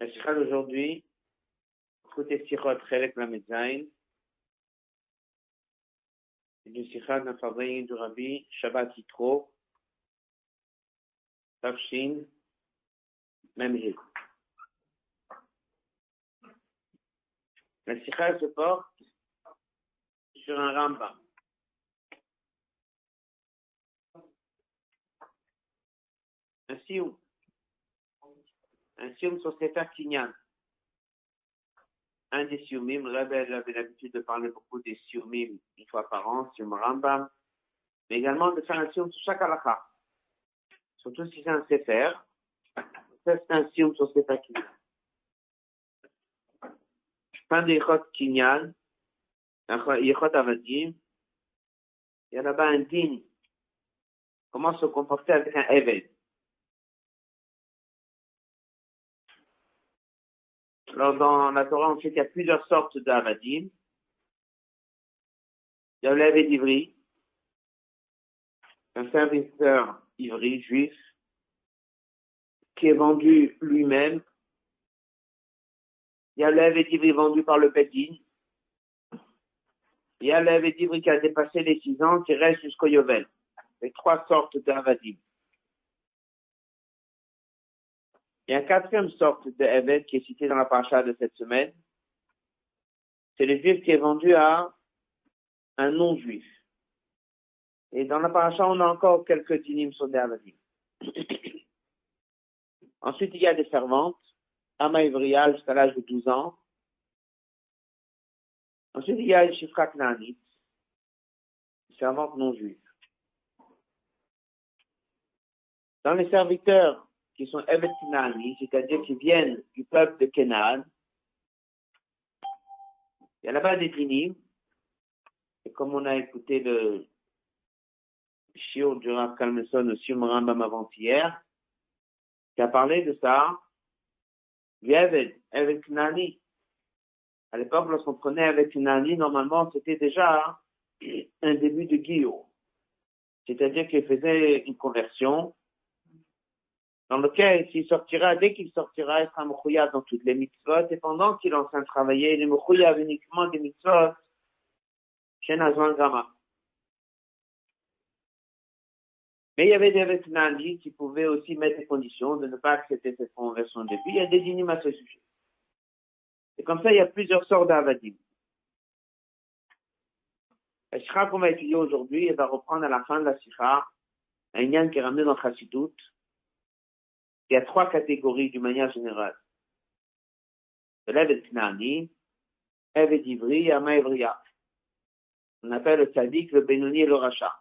La sikha d'aujourd'hui, côté sikhot chelek la medzain, du sikha d'un fabrique du rabbi Shabbat Yitro, Tafshin. La sikha se porte sur un Rambam. Sioum. Un sioum sur Sefer Kinyan. Un des sioumim, Rebel avait l'habitude de parler beaucoup des sioumim une fois par an, sioum Rambam, mais également de faire un sioum sur chaque halakha. Surtout si c'est un Sefer. C'est un sioum sur Sefer Kinyan. Fin des Yichot Kinyan, Yichot Avadim, il y a là-bas un digne. Comment se comporter avec un Eved? Alors, dans la Torah, on sait qu'il y a plusieurs sortes d'avadim. Il y a l'Aved Ivri, un serviteur ivri, juif, qui est vendu lui-même. Il y a l'Aved Ivri vendu par le Bedin. Il y a l'Aved Ivri qui a dépassé les six ans, qui reste jusqu'au Yovel. C'est trois sortes d'avadim. Il y a une quatrième sorte d'Eved qui est citée dans la paracha de cette semaine. C'est le juif qui est vendu à un non-juif. Et dans la paracha, on a encore quelques dynimes sur des avadim. Ensuite, il y a des servantes, Ama jusqu'à l'âge de 12 ans. Ensuite, il y a les Shifra Knanit, servante non-juive. Dans les serviteurs qui sont Evet Knani, c'est-à-dire qui viennent du peuple de Kenan. Il y a là-bas des dinim. Et comme on a écouté le Shiur du Rav Kalmeson au Sium Rambam avant-hier, qui a parlé de ça, Evet, Evet Knani. À l'époque, lorsqu'on prenait Evet Knani, normalement, c'était déjà un début de guillot. C'est-à-dire qu'il faisait une conversion, dans lequel, s'il sortira, dès qu'il sortira, il sera mouchouya dans toutes les mitzvot, et pendant qu'il est en train de travailler, il est uniquement des mitzvot chez Gama. Mais il y avait des Vetnali qui pouvaient aussi mettre des conditions de ne pas accepter cette conversion de vie. Il y a des dynimes à ce sujet. Et comme ça, il y a plusieurs sortes d'avadim. La qu'on va étudier aujourd'hui, elle va reprendre à la fin de la sikha un qui est ramené dans Chassidut, il y a trois catégories d'une manière générale. L'Eved Knani, Eved Ivri et Ama Ivriya. On appelle le Tzadik, le Benoni et le Racha.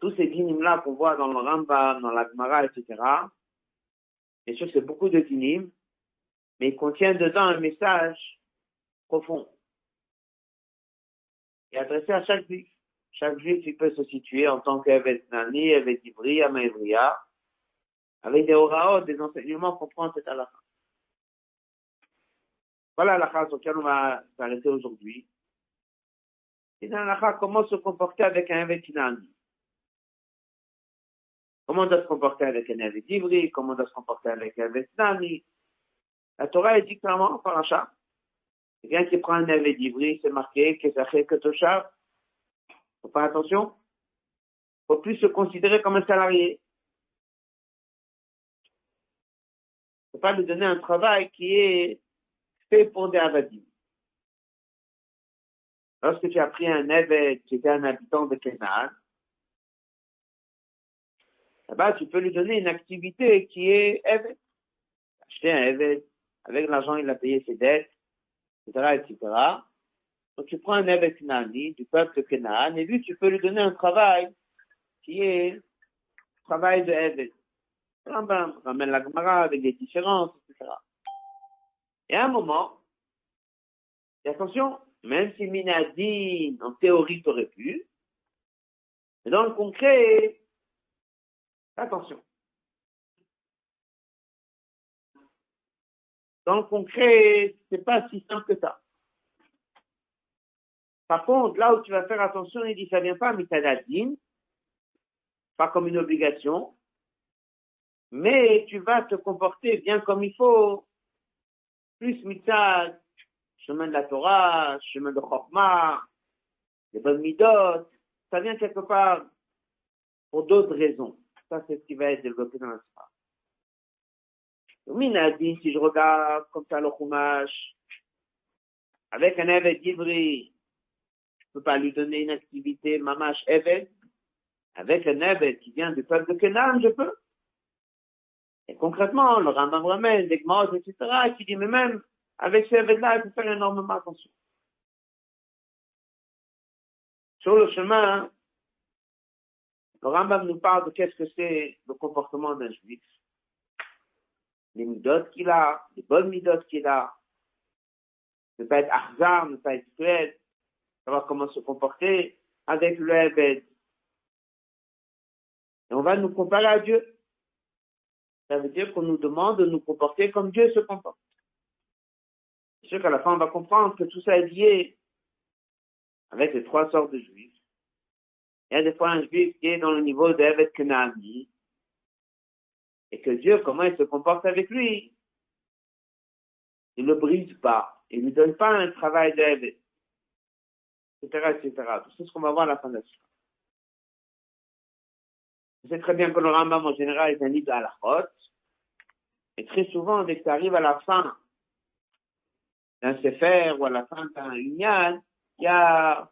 Tous ces dynimes-là qu'on voit dans le Rambam, dans la Gemara, etc., bien sûr, c'est beaucoup de dynimes, mais ils contiennent dedans un message profond. Et adressé à chaque juif. Chaque juif, il peut se situer en tant qu'Eved Knani, Eved Ivri, Ama Ivriya, avec des oraot, des enseignements qu'on prend cette halakha. Voilà l'halakha sur laquelle on va s'arrêter aujourd'hui. C'est dans comment se comporter avec un Vetinani. Comment on doit se comporter avec un Vetivri, comment on doit se comporter avec un Vetinani. La Torah est dit clairement par l'achat. Quelqu'un qui prend un Vetivri, c'est marqué que ça fait que. Faut faire attention. Faut plus se considérer comme un salarié. Pas lui donner un travail qui est fait pour des avadim. Lorsque tu as pris un évêque qui était un habitant de Kenan, là-bas, tu peux lui donner une activité qui est évêque. Acheter un évêque, avec l'argent, il a payé ses dettes, etc., etc. Donc, tu prends un évêque Nani, du peuple de Kenan, et lui, tu peux lui donner un travail qui est travail de évêque. Ramène la Gemara avec des différences, etc. Et à un moment, et attention, même si Minadin, en théorie, t'aurais pu, mais dans le concret, attention. Dans le concret, c'est pas si simple que ça. Par contre, là où tu vas faire attention, il dit, ça vient pas Mitadadin, pas comme une obligation, mais tu vas te comporter bien comme il faut, plus mitzad, chemin de la Torah, chemin de Chokmah, les bonnes midot, ça vient quelque part pour d'autres raisons. Ça, c'est ce qui va être développé dans la Torah. Si je regarde comme ça le Chumash, avec un évêque d'Ivry, je peux pas lui donner une activité mamash évêque. Avec un évêque qui vient du peuple de Kenan, je peux. Et concrètement, le Rambam ramène des gmos, etc., qui dit, mais même avec ces évêques-là, il faut faire énormément attention. Sur le chemin, le Rambam nous parle de qu'est-ce que c'est le comportement d'un juif. Les midotes qu'il a, les bonnes midotes qu'il a, ne pas être arzar, ne pas être cruel, savoir comment se comporter avec le Ebed. Et on va nous comparer à Dieu. Ça veut dire qu'on nous demande de nous comporter comme Dieu se comporte. C'est sûr qu'à la fin, on va comprendre que tout ça est lié avec les trois sortes de juifs. Il y a des fois un juif qui est dans le niveau d'Evet Kenani, et que Dieu, comment il se comporte avec lui? Il ne le brise pas, il ne lui donne pas un travail d'aide, etc., etc. Tout ça, ce qu'on va voir à la fin de la suite. Savez très bien que le Rambam, en général, est un livre à la rote. Et très souvent, dès que tu arrives à la fin d'un Sefer ou à la fin d'un Inyan, il y a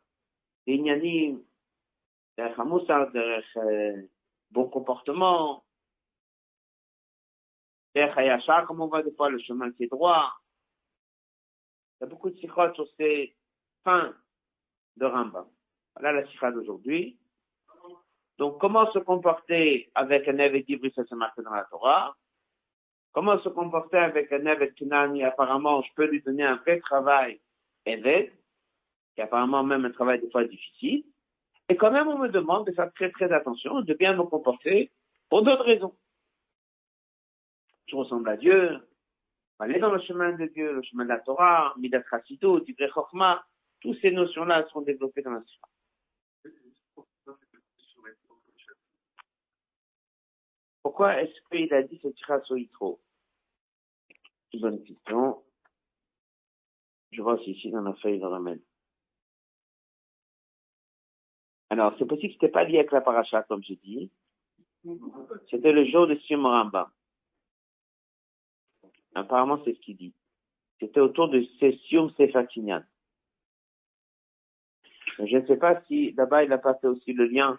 des Inyanim, des Hamoussar, des bon comportement, des Hayashar, comme on voit des fois, le chemin qui est droit. Il y a beaucoup de sikhot sur ces fins de Rambam. Voilà la sikha d'aujourd'hui. Donc, comment se comporter avec un évêque d'Ivry, ça se marque dans la Torah. Comment se comporter avec un évêque Kinani, apparemment, je peux lui donner un vrai travail évêque, qui apparemment même un travail des fois difficile. Et quand même, on me demande de faire très très attention, de bien me comporter pour d'autres raisons. Je ressemble à Dieu, aller dans le chemin de Dieu, le chemin de la Torah, Midat Chassido, du Chokma, toutes ces notions-là sont développées dans la Torah. Pourquoi est-ce qu'il a dit ce tira sur Yitro C'est une bonne question. Je vois ici dans la feuille de ramène. Alors, c'est possible que c'était pas lié avec la paracha, comme j'ai dit. C'était le jour de Simramba. Apparemment, c'est ce qu'il dit. C'était autour de Sessium Sefatinian. Je ne sais pas si là-bas il a pas fait aussi le lien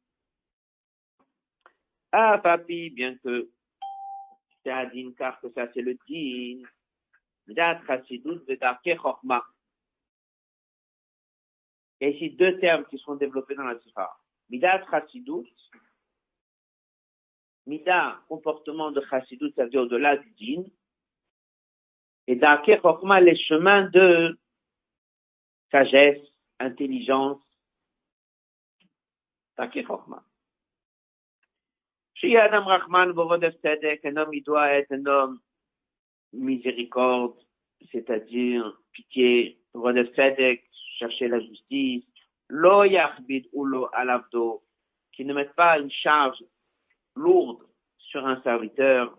ah, papi, bien que c'est un din, car que ça c'est le din. Il y a ici deux termes qui seront développés dans la Sikha. Midat Chassidut, Mida, comportement de Chassidut, ça veut dire au-delà du din, et Darke Chokma, les chemins de sagesse, intelligence, Darke Chokma. Chez Adam Rahman, un homme, il doit être un homme miséricorde, c'est-à-dire pitié, chercher la justice, Lo Yachbid ou Lo Alavdo, qui ne mette pas une charge lourde sur un serviteur,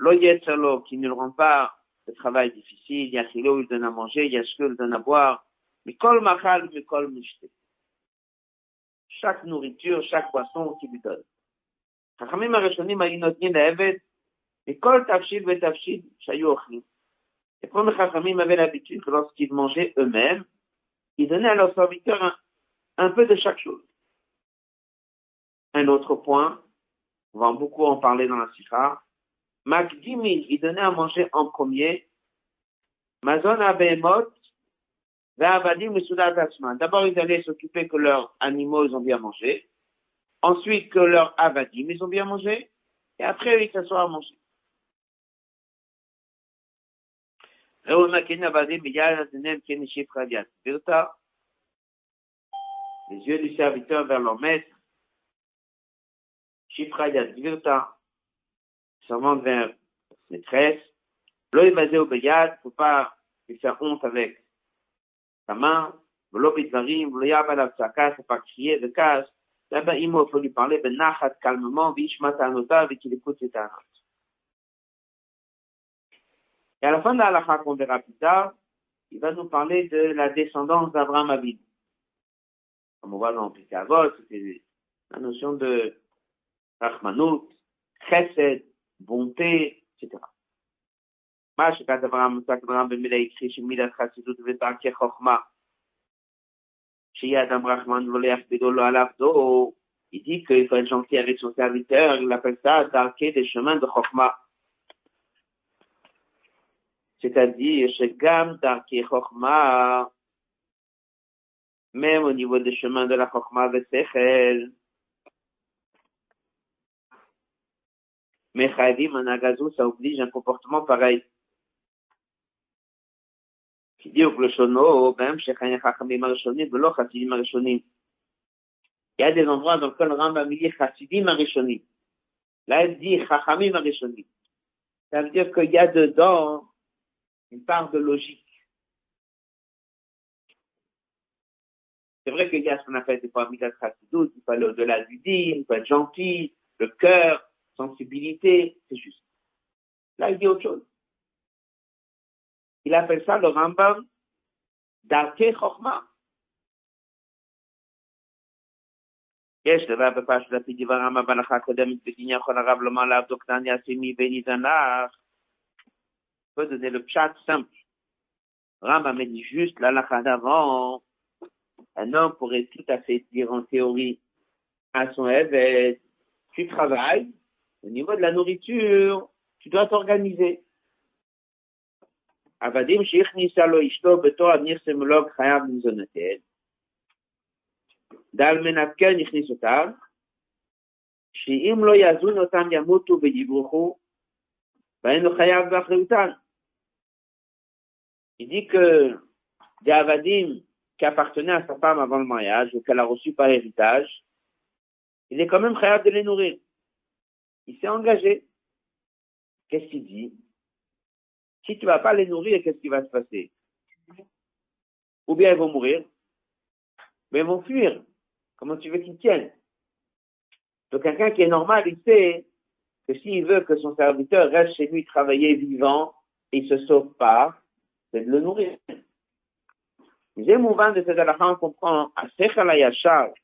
Lo Yetzalo, qui ne le rend pas le travail difficile, Yachilo, il donne à manger, Yashko, il donne à boire, Mikol Machal, Mikol Mishte. Chaque nourriture, chaque boisson qu'il lui donne. חכמים הראשונים היו נותנים לעבד מכל תבשיל ותבשיל שהיו אוכלים. Les premiers chachamim avaient l'habitude que lorsqu'ils mangeaient eux-mêmes, ils donnaient à leurs serviteurs un, un, peu de chaque chose. Un autre point, on va beaucoup en parler dans la sikha, Makdimi, ils donnaient à manger en premier, Mazon Abehemot, Ve'avadim D'abord, ils allaient s'occuper que leurs animaux, ils ont bien mangé ensuite que leur avadim, ils ont bien mangé, et après ils s'assoient à manger. Les yeux du serviteur vers leur maître. Shifrayat Virta. Servant vers maîtresse. L'œil basé au Bayad, faut pas lui faire honte avec sa main. L'obit varim, faut pas crier de casse. Là-bas, il faut lui parler, ben nachat, calmement, vishmat anota, et qu'il écoute ses tarot. Et à la fin de la qu'on verra plus tard, il va nous parler de la descendance d'Abraham Abid. Comme on voit dans Pitagos, c'est la notion de Rachmanout, Chesed, bonté, etc. מה שכתב אברהם מוצג אברהם במילה הכחיש שמידת חסידות ודרכי חוכמה, il dit qu'il faut être gentil avec son serviteur, il appelle ça d'arquer des chemins de Chokhmah. C'est-à-dire, même au niveau des chemins de la Chokhmah Vesechel. Mais Khadim en Agazou, ça oblige un comportement pareil. Arishonim, Velo Chassidim Arishonim. Il y a des endroits dans lesquels le Rambam dit Chachamim Arishonim. Ça veut dire qu'il y a dedans une part de logique. C'est vrai qu'il y a ce qu'on appelle des il au-delà du il gentil, le cœur, sensibilité, c'est juste. Là, il dit autre chose. Il appelle ça le Rambam d'Arke Chochma. יש דבר בפרשת לפי דבר רמב"ם בהלכה הקודמת בדין יכול הרב לומר לעבדו קטן יעשי מבני זנח peut donner le chat simple. Rambam dit juste l'alakha d'avant. Un homme pourrait tout à fait dire en théorie à son évêque, tu travailles, au niveau de la nourriture, tu dois t'organiser. עבדים שהכניסה לו אשתו בתור נרסמולוג חייב מזונתן. דל מנתקן הכניס אותם, שאם לא יזון אותם ימותו ויברחו, והיינו חייב באחריותן. Il dit que des Avadim qui appartenaient à sa femme avant le mariage ou qu'elle a reçu par héritage, il est quand même capable de les nourrir. Il s'est engagé. Qu'est-ce qu'il dit si tu vas pas les nourrir, qu'est-ce qui va se passer? Ou bien ils vont mourir, mais ils vont fuir. Comment tu veux qu'ils tiennent? Donc quelqu'un qui est normal, il sait que s'il veut que son serviteur reste chez lui travailler vivant, il se sauve pas, c'est de le nourrir. Deuxième mouvement de cette halakha, on comprend à Sechel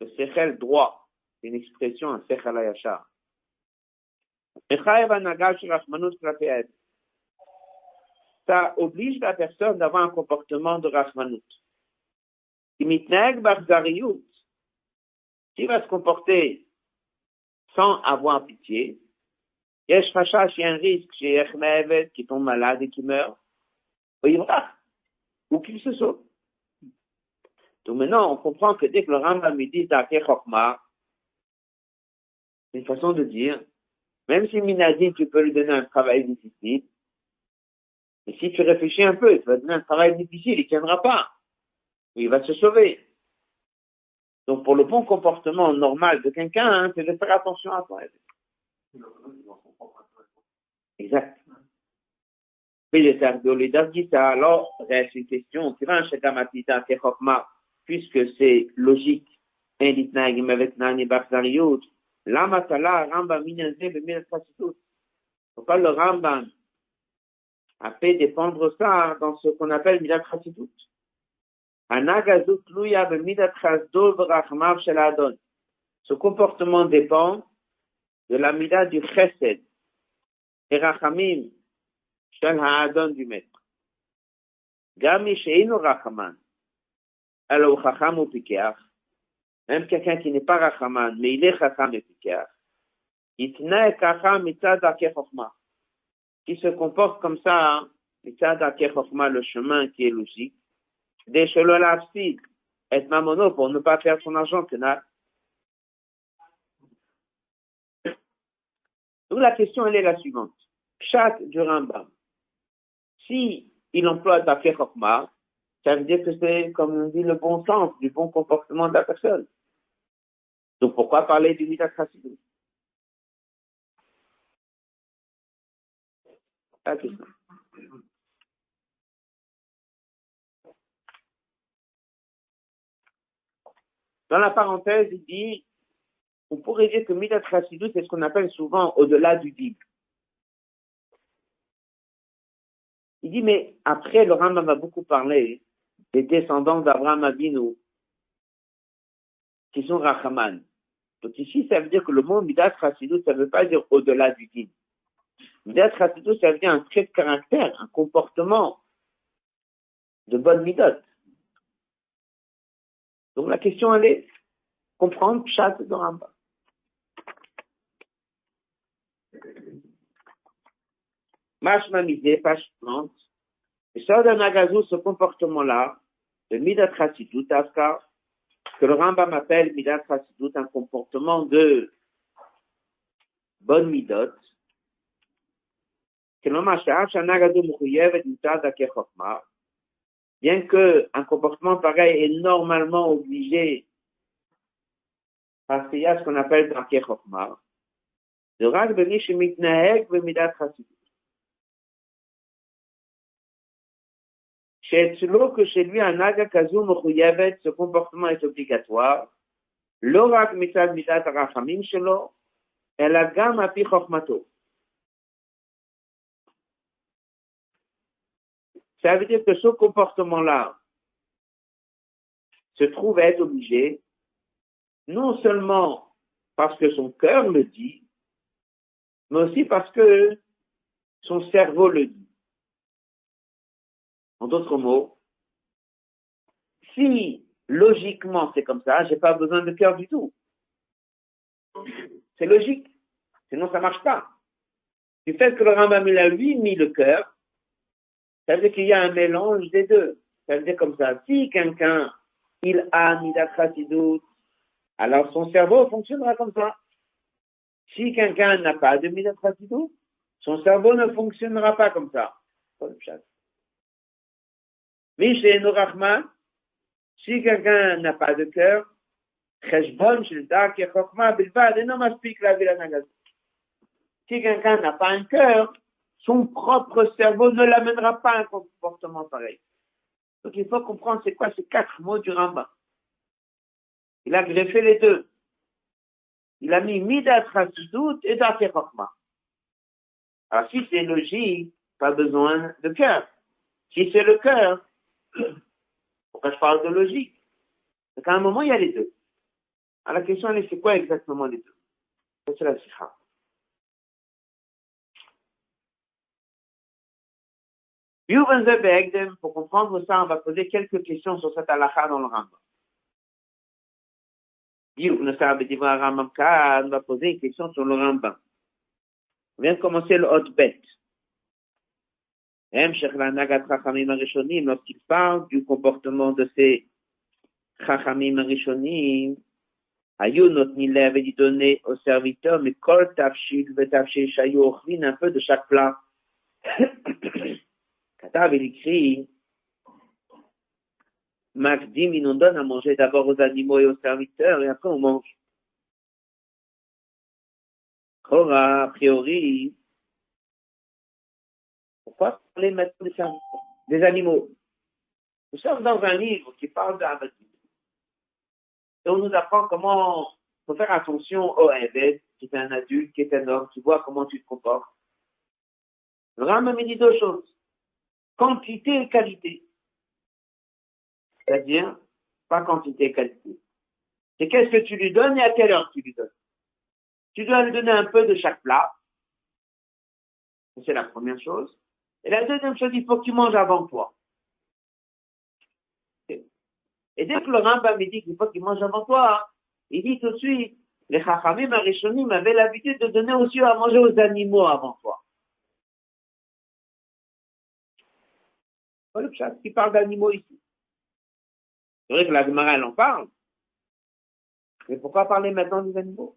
le Sechel droit, c'est une expression à Sechel. Ça oblige la personne d'avoir un comportement de Rachmanut. S'il va se comporter sans avoir pitié, il y a un risque chez Echmevet qui tombe malade et qui meurt. Ou qu'il se sauve. Donc maintenant, on comprend que dès que le Rambam dit Dake Chokma, c'est une façon de dire, même si Minadi, tu peux lui donner un travail difficile, et si tu réfléchis un peu, tu vas donner un travail difficile, il tiendra pas. Il va se sauver. Donc pour le bon comportement normal de quelqu'un, hein, c'est de faire attention à toi. Exact. Alors, reste une question. Puisque c'est logique, Lama tala Rambam b'minas Pourquoi le Rambam a fait dépendre ça dans ce qu'on appelle midat chassidut? Ce comportement dépend de la mida du chesed et rachamim shel ha'adon du maître. Gami sheinu rachaman, alors chacham même quelqu'un qui n'est pas rachaman, mais il est chacham et pikeach, itna kacham mitzad qui se comporte comme ça, chokma, le chemin qui est logique, des mamono pour ne pas faire son argent, Donc la question, elle est la suivante. Chat du Rambam. si il emploie Dafir Chokma, ça veut dire que c'est, comme on dit, le bon sens, du bon comportement de la personne. Donc pourquoi parler du La question. Dans la parenthèse, il dit, on pourrait dire que Midat Chassidut, c'est ce qu'on appelle souvent au-delà du dib. Il dit, mais après, le Rambam va beaucoup parler des descendants d'Abraham Avinu, qui sont Rachaman. Donc ici, ça veut dire que le mot Midat Chassidut, ça ne veut pas dire au-delà du dib. Midat Chassidut, ça veut dire un trait de caractère, un comportement de bonne Midat. Donc la question, elle est comprendre Pshat de Rambam. Mashma Midé, page 30. Et ça, dans Nagazou, ce comportement-là, de Midat Chassidut, Afka, que le Rambam appelle Midat Chassidut, un comportement de bonne Midot, bien que un comportement pareil est normalement obligé parce ce qu'on appelle Darkei Chokma, de Rak Beni Shemitnahek Vemidat Chassidut. Chez Tzlo, que chez lui, un agakazu mechuyavet, ce comportement est obligatoire. L'orak mitad mitad rachamim shelo, el agam api chochmato. Ça veut dire que ce comportement-là se trouve à être obligé, non seulement parce que son cœur le dit, mais aussi parce que son cerveau le dit. En d'autres mots, si logiquement c'est comme ça, j'ai pas besoin de cœur du tout. C'est logique. Sinon ça marche pas. Du fait que le Rambam il a lui mis le cœur, ça veut dire qu'il y a un mélange des deux. Ça veut dire comme ça, si quelqu'un, il a Midat alors son cerveau fonctionnera comme ça. Si quelqu'un n'a pas de Midat son cerveau ne fonctionnera pas comme ça. Si quelqu'un n'a pas de cœur, si quelqu'un n'a pas un cœur, son propre cerveau ne l'amènera pas à un comportement pareil. Donc il faut comprendre c'est quoi ces quatre mots du Rambam. Il a greffé les deux. Il a mis Midat Chassidut et Dafir Alors si c'est logique, pas besoin de cœur. Si c'est le cœur, pourquoi je parle de logique Donc à un moment, il y a les deux. Alors la question est, c'est quoi exactement les deux? C'est la sikha. Pour comprendre ça, on va poser quelques questions sur cette halakha dans le Rambam. On va poser une question sur le Rambam. On vient de commencer le hot bet. Lorsqu'il parle du comportement de ces chachamim rishonim, Ayunot Nile avait dit donner aux serviteurs, mais kol tafshil vetafshil shayu un peu de chaque plat. Katav, il écrit, Makdim, il nous donne à manger d'abord aux animaux et aux serviteurs, et après on mange. Kora, a priori, pourquoi parler maintenant des animaux Nous sommes dans un livre qui parle d'Abadim. Et on nous apprend comment faut faire attention au Ebed, qui est un adulte, qui est un homme, qui voit comment tu te comportes. Le Ram me dit deux choses quantité et qualité. C'est-à-dire, pas quantité et qualité. C'est qu'est-ce que tu lui donnes et à quelle heure tu lui donnes? Tu dois lui donner un peu de chaque plat. C'est la première chose. Et la deuxième chose, il faut qu'il mange avant toi. Et dès que le Rambam me dit qu'il faut qu'il mange avant toi, il dit tout de suite, les Chachamim Arishonim avaient l'habitude de donner aussi à manger aux animaux avant toi. le chat qui parle d'animaux ici. C'est vrai que la Gemara, elle en parle. Mais pourquoi parler maintenant des animaux?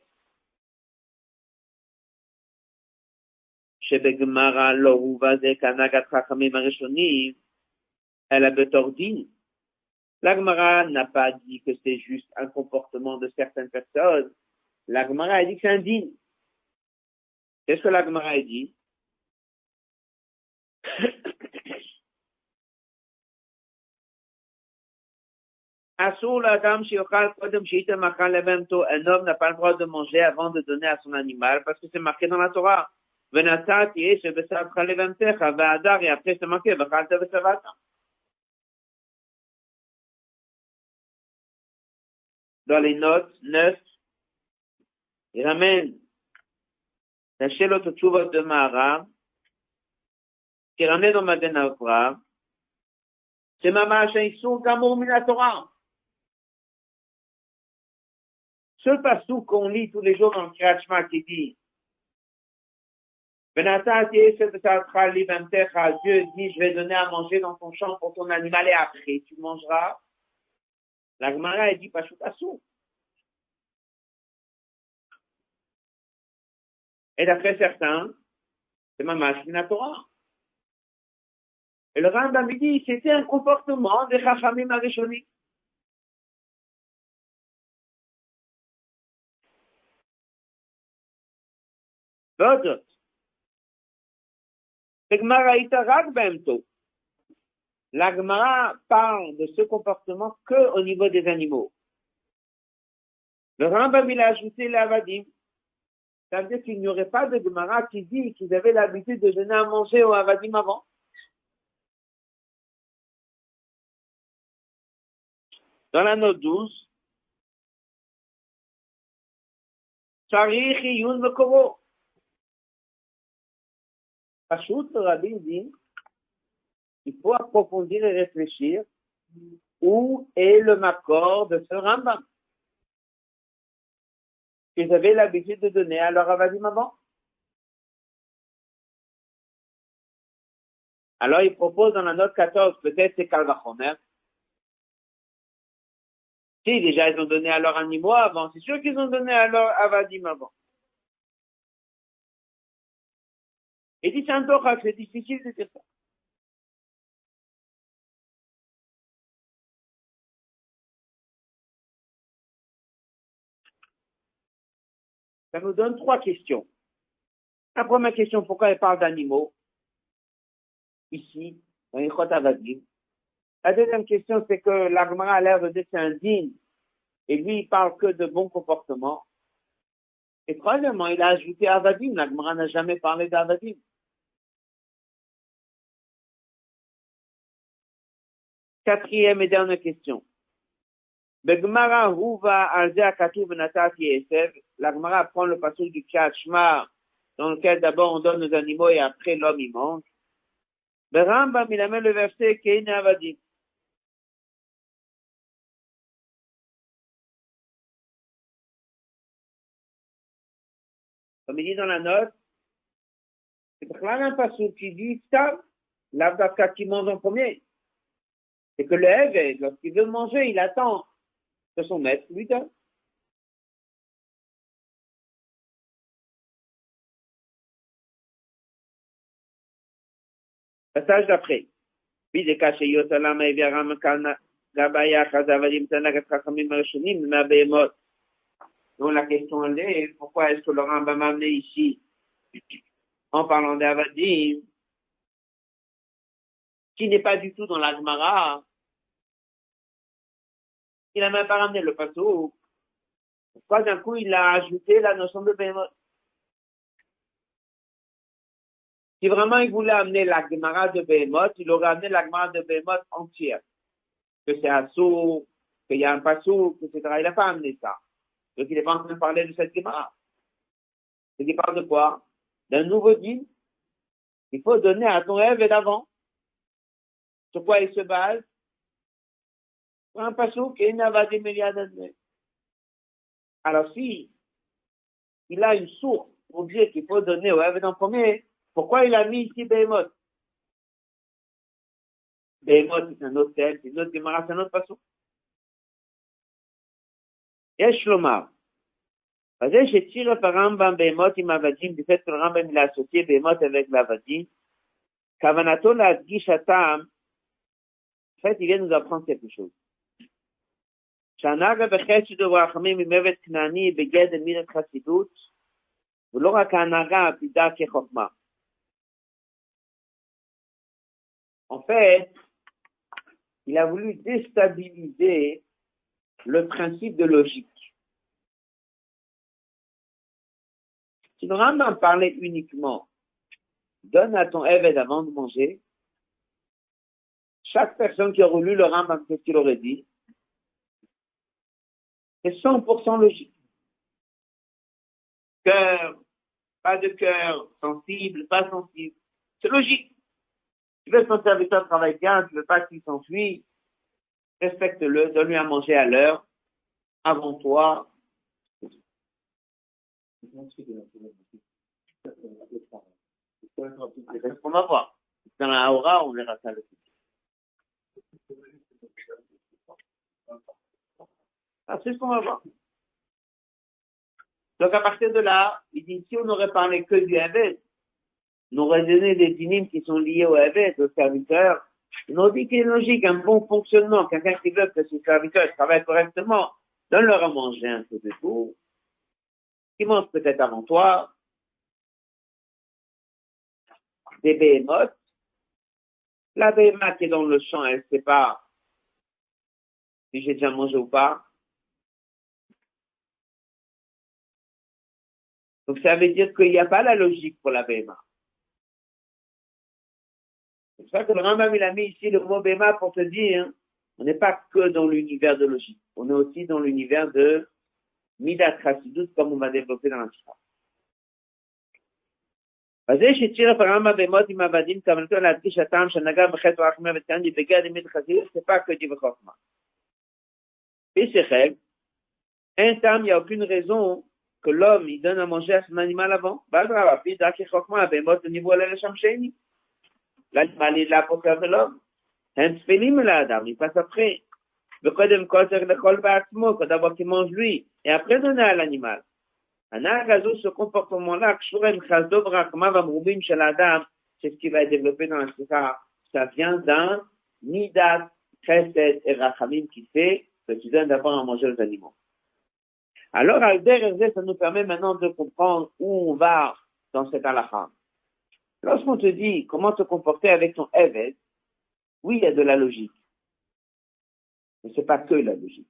שבגמרא לא הובא זה כהנהגת חכמים הראשונים, אלא בתור דין. La Gemara n'a pas dit que c'est juste un comportement de certaines personnes. La Gemara a dit que c'est un dîne. Qu'est-ce que la Gemara a dit Un homme n'a pas le droit de manger avant de donner à son animal parce que c'est marqué dans la Torah. Et après c'est dans les notes 9, il ramène la de Mahara, qui ramène dans c'est Mamash Issour Gamour Minatora. Ce qu'on lit tous les jours dans le qui dit, Dieu dit, je vais donner à manger dans ton champ pour ton animal et après tu mangeras. La Gemara, elle dit pas Pashutasu. Et d'après certains, c'est ma machine Torah. Et le Rambam dit, c'était un comportement des Chachamim Arishonim. D'autres, la Gemara parle de ce comportement que au niveau des animaux. Le Rambam, il a ajouté l'avadim. Ça veut dire qu'il n'y aurait pas de Gemara qui dit qu'ils avaient l'habitude de donner à manger au avadim avant. Dans la note 12, Charich Yun Mekoro. Pachout, le rabbin dit, il faut approfondir et réfléchir où est le maccord de ce Rambam qu'ils avaient l'habitude de donner à leur avadim avant. Alors, il propose dans la note 14, peut-être c'est Kalvachomer. Si, déjà, ils ont donné à leurs animaux avant, c'est sûr qu'ils ont donné à leur avadim avant. Et dit, c'est difficile de dire ça. Ça nous donne trois questions. La première question, pourquoi elle parle d'animaux? Ici, dans les Chotavadim La deuxième question, c'est que l'Agmara a l'air de dire c'est un et lui, il parle que de bon comportement. Et troisièmement, il a ajouté Avadim. L'Agmara n'a jamais parlé d'Avadim. Quatrième et dernière question. Begmara Esev. La Gemara prend le passage du Kachma, dans lequel d'abord on donne aux animaux et après l'homme y mange. Amène le verset Avadim. Comme il dit dans la note, c'est un passage qui dit ça, l'Avdaka qui mange en premier. C'est que le lorsqu'il veut manger, il attend que son maître lui donne. Passage d'après. Donc la question est, pourquoi est-ce que le Rambam m'a amené ici? En parlant d'Avadim, qui n'est pas du tout dans l'Agmara, il n'a même pas ramené le passo. Pourquoi d'un coup il a ajouté la notion de Behemoth Si vraiment il voulait amener la Gemara de Behemoth, il aurait amené la Gemara de Behemoth entière. Que c'est un sourd, qu'il y a un passo, etc. Il n'a pas amené ça. Donc il n'est pas en train de parler de cette Gemara. Il parle de quoi? D'un nouveau dîme. Il faut donner à ton rêve d'avant. Sur quoi il se base? Un pasouk, et Navadim Alors si il a une source pour dire qu'il faut donner au Eved en premier, pourquoi il a mis ici Behemoth Behemoth, c'est un autre thème, c'est une autre démarrage, c'est un autre pasouk. יש לומר, בזה שהצהיר את הרמב"ם בהמות עם עבדים, du fait que le Rambam il a associé בהמות avec l'avadim, כוונתו להדגיש הטעם, en fait, il vient nous apprendre quelque chose. שהנהגה בחסד וברחמים עם עבד כנעני בגדר מידת חסידות, ולא רק ההנהגה עתידה כחוכמה. En fait, il a voulu déstabiliser le principe de logique. Si le Rambam parlait uniquement, donne à ton Eved avant de manger, chaque personne qui aurait lu le Rambam, qu'est-ce qu'il aurait dit C'est 100% logique. Cœur, pas de cœur, sensible, pas sensible. C'est logique. Tu veux que ton serviteur travaille bien, tu veux pas qu'il s'enfuit, respecte-le, donne-lui à manger à l'heure, avant toi. Va voir. Dans la aura, on verra ça le ah, c'est ce qu'on va voir. Donc à partir de là, il dit si on n'aurait parlé que du Haved, on aurait donné des dynimes qui sont liés au Haved, au serviteur, on dit qu'il est logique, un bon fonctionnement, quelqu'un qui veut que ses serviteurs travaillent correctement, donne-leur à manger un peu de tout, qui mange peut-être avant toi, des béhémotes, la béhémote qui est dans le champ, elle ne sait pas si j'ai déjà mangé ou pas. Donc ça veut dire qu'il n'y a pas la logique pour la béhémote. C'est pour ça que le Rambam il a mis ici le mot béma pour te dire, on n'est pas que dans l'univers de logique, on est aussi dans l'univers de Midat Chassidut comme on va développer dans la Torah. אז יש את הרמב"ם בהמות עם עבדים, כוונתו להדגיש הטעם שנגע בחטא ורחמי ותקנדי בגד עם חסידות, ספק כדי וחוכמה. בשכל, אין טעם, il n'y a aucune raison que l'homme, il donne à manger à son animal avant. L'animal est là pour servir l'homme. Hein, il passe après. Le codem koser le kol ba'atzmo, que d'abord qu'il mange lui, et après donner à l'animal. Ce comportement-là, c'est ce qui va être développé dans la sikha. Ça vient d'un nidat, chesed et rachamim qui fait que tu donnes d'abord à manger aux animaux. Alors, al ça nous permet maintenant de comprendre où on va dans cet halakha. Lorsqu'on te dit comment te comporter avec ton Eved, oui, il y a de la logique. Mais c'est pas que la logique.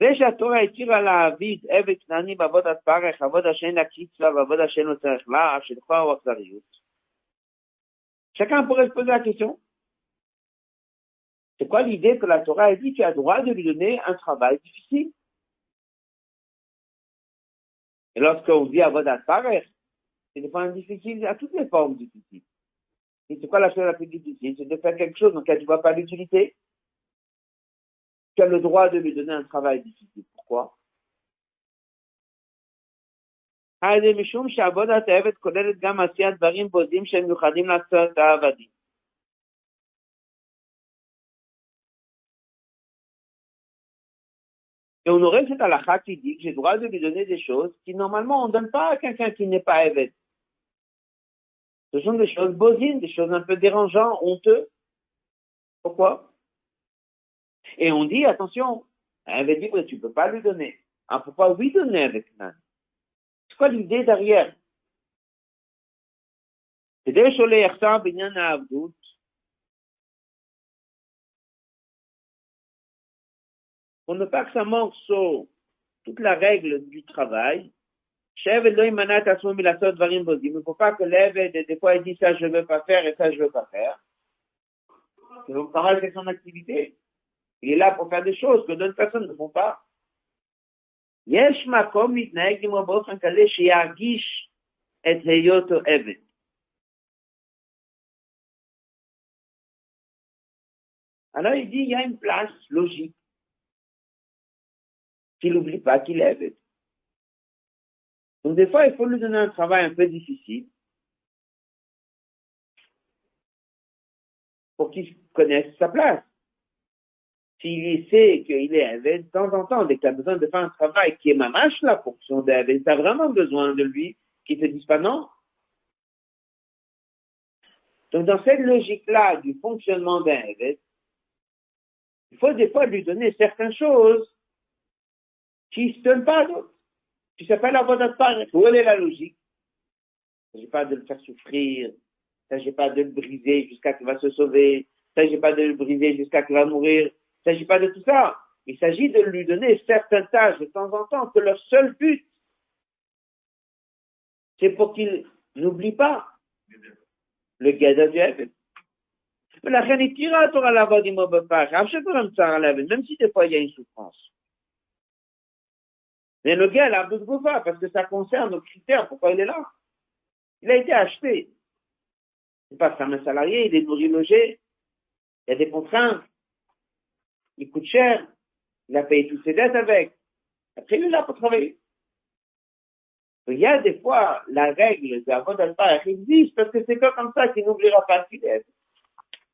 Chacun pourrait se poser la question, c'est quoi l'idée que la Torah a dit? Tu as le droit de lui donner un travail difficile. Et lorsqu'on dit Avodat Parech, c'est des formes difficiles à toutes les formes difficiles. Et c'est quoi la chose la plus difficile? C'est de faire quelque chose dans lequel tu ne vois pas l'utilité. Tu as le droit de lui donner un travail difficile. Pourquoi? Et on aurait cette halakha qui dit que j'ai le droit de lui donner des choses qui normalement on ne donne pas à quelqu'un qui n'est pas évêque. Ce sont des choses bosines, des choses un peu dérangeantes, honteuses. Pourquoi? Et on dit, attention, un libre, tu peux pas lui donner. Ah, pourquoi lui donner avec Nan C'est quoi l'idée derrière? pour ne pas que ça manque sur toute la règle du travail. Il ne faut pas que l'Ève, des fois, elle dit ça, je ne veux pas faire et ça, je ne veux pas faire. C'est donc pareil, c'est son activité. Il est là pour faire des choses que d'autres personnes ne font pas. Alors il dit, il y a une place logique qu'il n'oublie pas qu'il est Donc des fois, il faut lui donner un travail un peu difficile pour qu'il connaisse sa place. S'il sait qu'il est avec, de temps en temps, dès qu'il a besoin de faire un travail qui est mamache, la fonction d'Avid, tu as vraiment besoin de lui, qu'il te dise pas non. Donc, dans cette logique-là du fonctionnement d'un il faut des fois lui donner certaines choses qui se donne pas à d'autres, qui s'appelle Avodatpar. Où est la logique Il s'agit pas de le faire souffrir, il s'agit pas de le briser jusqu'à qu'il va se sauver, il s'agit pas de le briser jusqu'à qu'il va mourir, il s'agit pas de tout ça. Il s'agit de lui donner certaines tâches de temps en temps, que leur seul but, c'est pour qu'il n'oublie pas le Gada du Hébel. Mais la Torah même si des fois il y a une souffrance. Mais le gars, il a un peu de parce que ça concerne nos critères, pourquoi il est là? Il a été acheté. C'est pas un salarié, il est nourri, logé. Il y a des contraintes. Il coûte cher. Il a payé toutes ses dettes avec. Après, il est là pour travailler. Il y a des fois, la règle de la existe, parce que c'est pas comme ça qu'il n'oubliera pas qu'il est.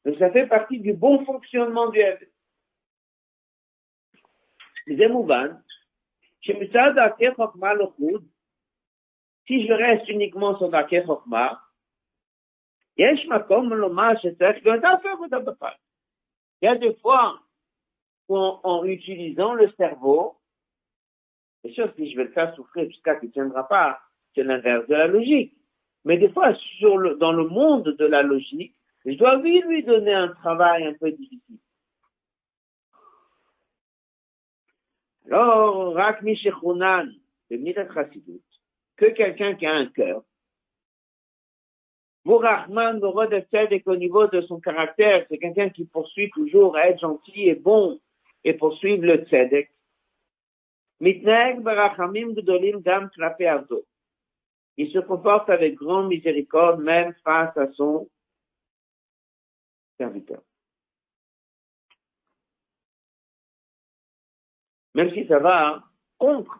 Donc, ça fait partie du bon fonctionnement du Haved. Les Mouvan, si je reste uniquement sur Daker Chokma, Il y a des fois en, en utilisant le cerveau, bien sûr, si je vais le faire souffrir jusqu'à qu'il ne tiendra pas, c'est l'inverse de la logique. Mais des fois, dans le monde de la logique, je dois oui lui donner un travail un peu difficile. Alors, Rak Mishechunan, le Midat que quelqu'un qui a un cœur, Mourachman, et qu'au niveau de son caractère, c'est quelqu'un qui poursuit toujours à être gentil et bon et poursuivre le tzedek. Mitneg barachamim gdolim gam Il se comporte avec grande miséricorde même face à son serviteur. même si ça va contre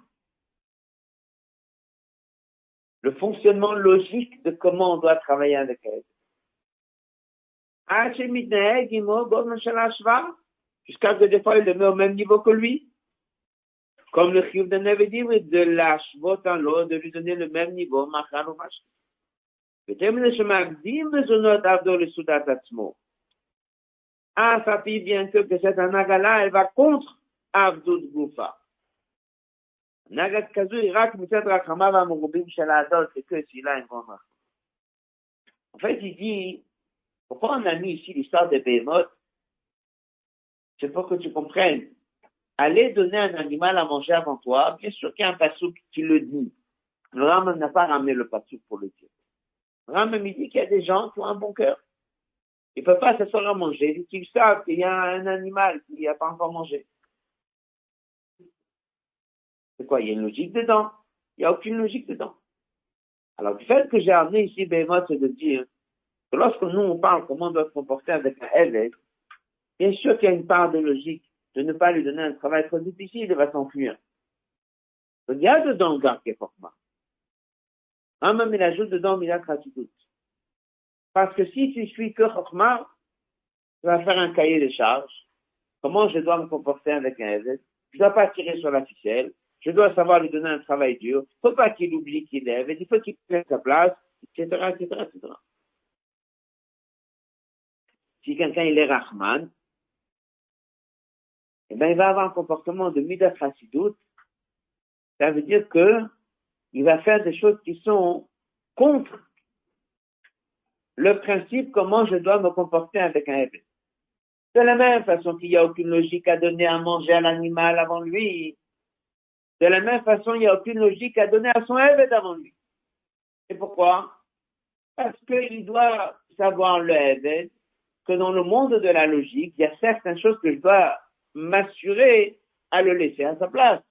le fonctionnement logique de comment on doit travailler avec elle. Ah, jusqu'à ce que des fois, il le met au même niveau que lui. Comme le Chiv de Nevedim et de la en l'eau, de lui donner le même niveau, Machar ou Machar. Ah, ça fait bien que, que cette anagala, elle va contre עבדות גופה. נגד כזו היא רק מצד רחמיו המרובים של האדון, c'est que s'il a une grande rachma. En fait, il dit, pourquoi on a mis ici l'histoire des Behemoth C'est pour que tu comprennes. Aller donner un animal à manger avant toi, bien sûr qu'il y a un pasouk qui le dit. Le Ram n'a pas ramené le pasouk pour le dire. Le Ram me dit qu'il y a des gens qui ont un bon cœur. Ils ne peuvent pas s'asseoir à manger, ils savent qu'il y a un animal qui n'a pas encore mangé. C'est quoi Il y a une logique dedans. Il n'y a aucune logique dedans. Alors, le fait que j'ai amené ici Behemoth, c'est de dire que lorsque nous, on parle comment on doit se comporter avec un élève, bien sûr qu'il y a une part de logique de ne pas lui donner un travail trop difficile, il va s'enfuir. Donc, il y a dedans le gars qui est fortement. Un même, il ajoute dedans Milat Ratidut. Parce que si tu suis que Chokma, tu vas faire un cahier de charges. Comment je dois me comporter avec un élève Je dois pas tirer sur la ficelle. Je dois savoir lui donner un travail dur. Il faut pas qu'il oublie qu'il est. Il faut qu'il prenne sa place, etc., etc., etc. Si quelqu'un il est Rahman, eh ben, il va avoir un comportement de Midat Hasidut. Ça veut dire que il va faire des choses qui sont contre le principe comment je dois me comporter avec un Hebel. De la même façon qu'il n'y a aucune logique à donner à manger à l'animal avant lui, de la même façon, il n'y a aucune logique à donner à son Hebed avant lui. Et pourquoi? Parce qu'il doit savoir le Hebed, que dans le monde de la logique, il y a certaines choses que je dois m'assurer à le laisser à sa place.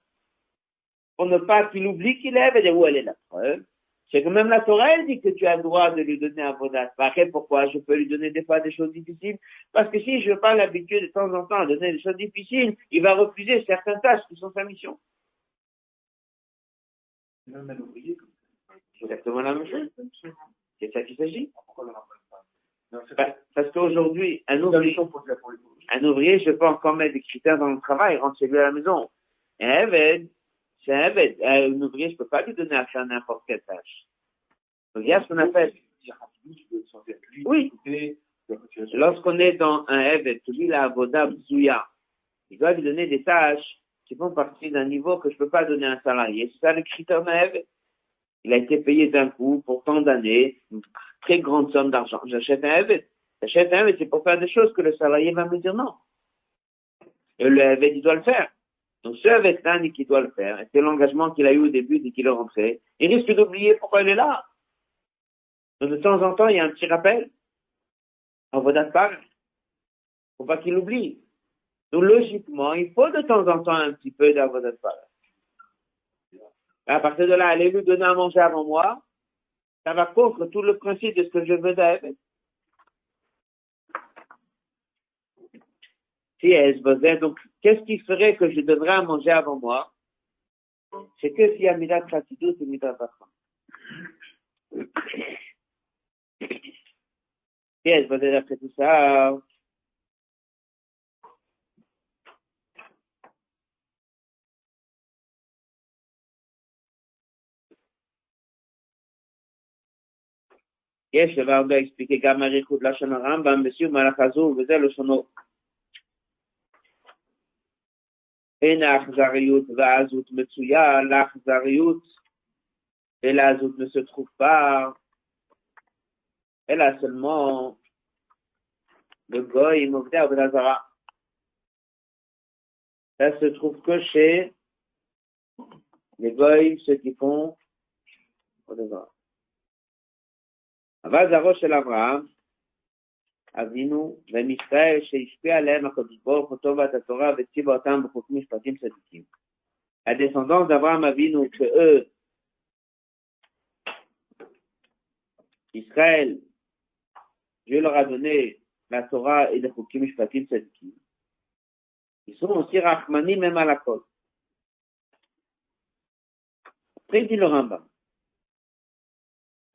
Pour ne pas qu'il oublie qu'il est, et où elle est la preuve. C'est que même la Torah, elle dit que tu as le droit de lui donner un vodat. Après, pourquoi? Je peux lui donner des fois des choses difficiles? Parce que si je veux pas l'habitude de temps en temps à donner des choses difficiles, il va refuser certaines tâches qui sont sa mission. C'est exactement la même chose. C'est ça qu'il s'agit. Parce qu'aujourd'hui, un ouvrier, un ouvrier, je peux encore mettre des critères dans le travail, il rentre chez lui à la maison. Un évêque, c'est un évêque. Un ouvrier, je peux pas lui donner à faire n'importe quelle tâche. A ce qu'on appelle. Oui. Lorsqu'on est dans un évêque, celui là, Voda Zouya, il doit lui donner des tâches qui font partie d'un niveau que je peux pas donner à un salarié. C'est ça le critère évêque. Il a été payé d'un coup pour tant d'années, une très grande somme d'argent. J'achète un évêque. J'achète un évêque, c'est pour faire des choses que le salarié va me dire non. Et le évêque, il doit le faire. Donc ce évêque-là, qui doit le faire, et c'est l'engagement qu'il a eu au début dès qu'il est rentré, il risque d'oublier pourquoi il est là. Donc de temps en temps, il y a un petit rappel. En Vodat Faut pas qu'il oublie. Donc logiquement, il faut de temps en temps un petit peu d'Avodat À partir de là, allez lui donner à manger avant moi, ça va contre tout le principe de ce que je veux d'Aved. Si elle se donc qu'est-ce qui ferait que je donnerais à manger avant moi? C'est que s'il y a Midat Khatidou, c'est Midat Si elle se après tout ça, יש הרבה expliqué גם אריכות לשון הרמב"ם בסיום מהלך הזו, וזה לשונו. אין האכזריות והעזות מצויה לאכזריות ולעזות ne se trouve pas, אלא seulement le goy עובדי עבודה זרה. Ça se trouve que chez les goy, ceux qui font עבודה זרה. אבל זרעו של אברהם, אבינו, ומישראל שהשפיע עליהם הקדוש ברוך הוא טובת התורה וציווה אותם בחוקים משפטים צדיקים. La descendance d'Abraham Avinu, que eux, Israël, Dieu leur a donné la Torah et les Chukim Mishpatim Tzadikim. Ils sont aussi Rahmani même à la côte. Après, dit le Rambam.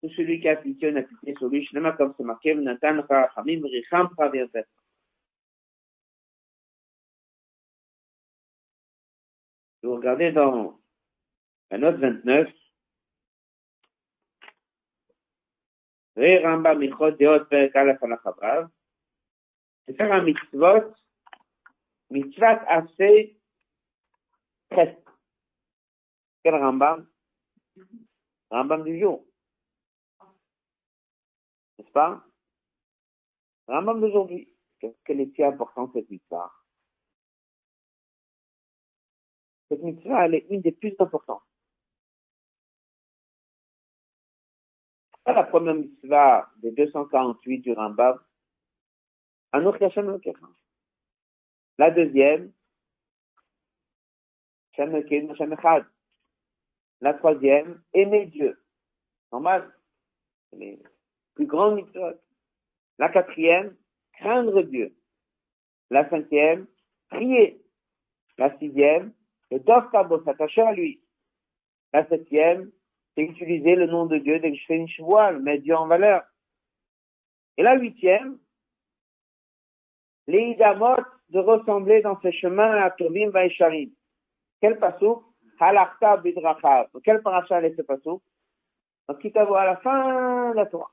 tout celui qui a appliqué, on a appliqué sur lui, Shlema, comme c'est marqué, Nathan, Rachamim, Richam, Pravirtet. Vous regardez dans la note 29, Ramba Michot Deot Perek Aleph Alachabrav, c'est faire un mitzvot, mitzvot assez presque. Quel Rambam? Rambam du jour. N'est-ce pas? Rambam d'aujourd'hui, quelle est importante cette mitzvah? Cette mitzvah, elle est une des plus importantes. Pas la première mitzvah des 248 du Rambam, Anoch Hashem La deuxième, La troisième, aimer Dieu. Normal plus grande. La quatrième, craindre Dieu. La cinquième, prier. La sixième, le dov s'attacher à lui. La septième, utiliser le nom de Dieu dès que je fais une mettre Dieu en valeur. Et la huitième, les de ressembler dans ces chemins à Tovim Vaisharim. Quel passou? Halakta bidrachav. Quel paracha est ce? Donc, qui à la fin de la Torah.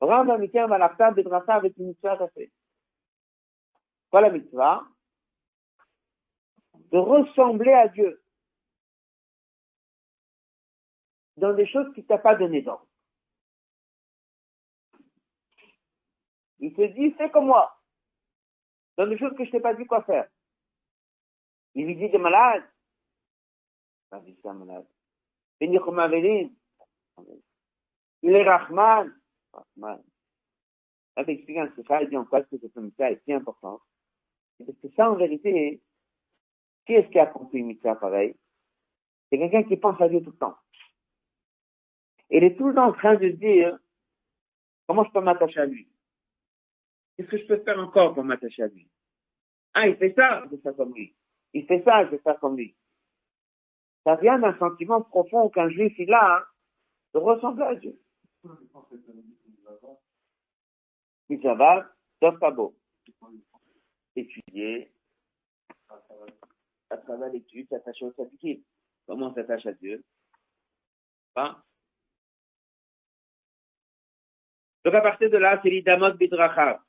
Rambam Mikem Malakta Bedrasa avec une mitzvah à fait. Quoi la mitzvah? De ressembler à Dieu dans des choses qui t'a pas donné d'ordre. Il te dit, fais comme moi. Dans des choses que je t'ai pas dit quoi faire. Il lui dit, t'es malade. Pas malade. Il est Rahman. Là, t'expliques un secret, il dit en quoi est-ce que cette mitzvah est si importante. Parce que ça, en vérité, qui est-ce qui a compris une mitzvah pareil? C'est quelqu'un qui pense à Dieu tout le temps. Il est tout le temps en train de dire, comment je peux m'attacher à lui? Qu'est-ce que je peux faire encore pour m'attacher à lui? Ah, il fait ça, je vais faire comme lui. Il fait ça, je vais faire comme lui. Ça vient d'un sentiment profond qu'un juif, il a, de ressembler à Dieu. Mitzvah, pas beau. Étudier, à travers l'étude, s'attacher au tzadikim. Comment on s'attache à Dieu? Hein? Donc à partir de là, c'est l'idamot bidrachav.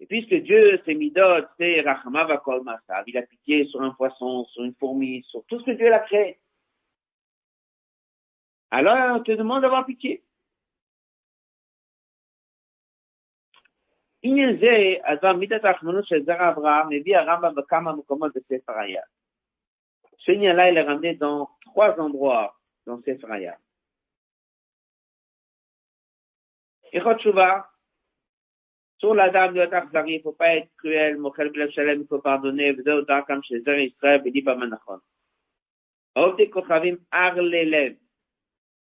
Et puisque Dieu, c'est midot, c'est rachama kol masav, il a pitié sur un poisson, sur une fourmi, sur tout ce que Dieu l'a créé. Alors, on te demande d'avoir pitié. עניין זה, אז מידת האחמנות של זרע אברהם מביא הרמב"ם בכמה מקומות בספר היד. Ce lien-là, il est ramené dans trois endroits dans Sefer Hayat. Echot Tshuva, sur la dame de l'Akhzari, il ne faut pas être cruel, Mochel Bel Shalem, il faut pardonner, V'zeu Darkam Shezer Israël, B'diba Manachon. Aov de Kochavim Ar l'élève.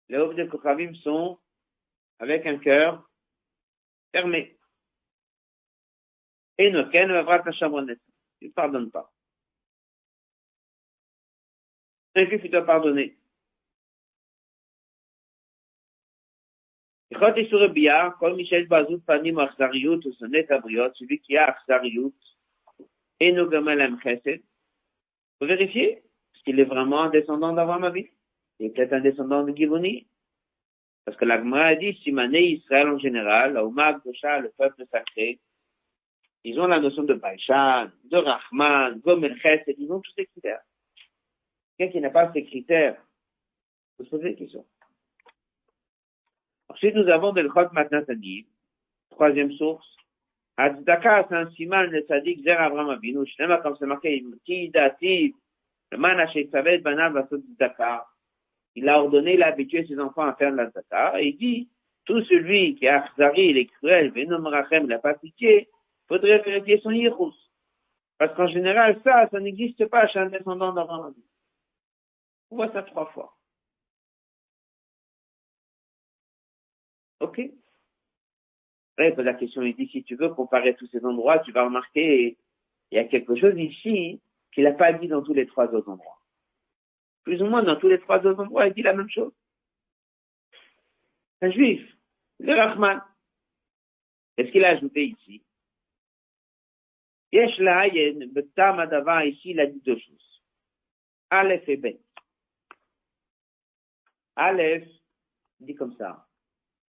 Les Aov de Kochavim sont avec un cœur fermé. Et Avrat Hashamonet. Il ne pardonne pas. Un juif, il doit pardonner. Kol Michel Bazout celui qui a et. Vous vérifiez, est-ce qu'il est vraiment un descendant d'Avram Aviv? Il est peut-être un descendant de Givoni. Parce que l'Agma a dit, Simané Israël en général, la Oumag le peuple sacré, ils ont la notion de Baïchan, de Rahman, Gomel Chesed, ils ont tous ces critères. Quelqu'un qui n'a pas ces critères, vous se posez des questions. Ensuite, nous avons de l'Chot Matnatanim, troisième source. Hazdaka, c'est un siman de Sadik Zer Abraham Avinu, Shnema, comme c'est marqué, Ki Dati, le man Saved Banav Vasot Zdaka. Il a ordonné, il a habitué ses enfants à faire la Zdaka, et il dit, tout celui qui est Achzari, il est cruel, Venom Rachem, il pas pitié, faudrait vérifier son Yirus. Parce qu'en général, ça, ça n'existe pas chez un descendant d'Abraham. On voit ça trois fois. Ok? Après, la question, il dit, si tu veux comparer tous ces endroits, tu vas remarquer, il y a quelque chose ici qu'il n'a pas dit dans tous les trois autres endroits. Plus ou moins dans tous les trois autres endroits, il dit la même chose. Un juif, le Rahman. Qu'est-ce qu'il a ajouté ici? Yesh La'ayen, Betam Adava, ici, il a dit deux choses. Aleph et Bet. Aleph, dit comme ça.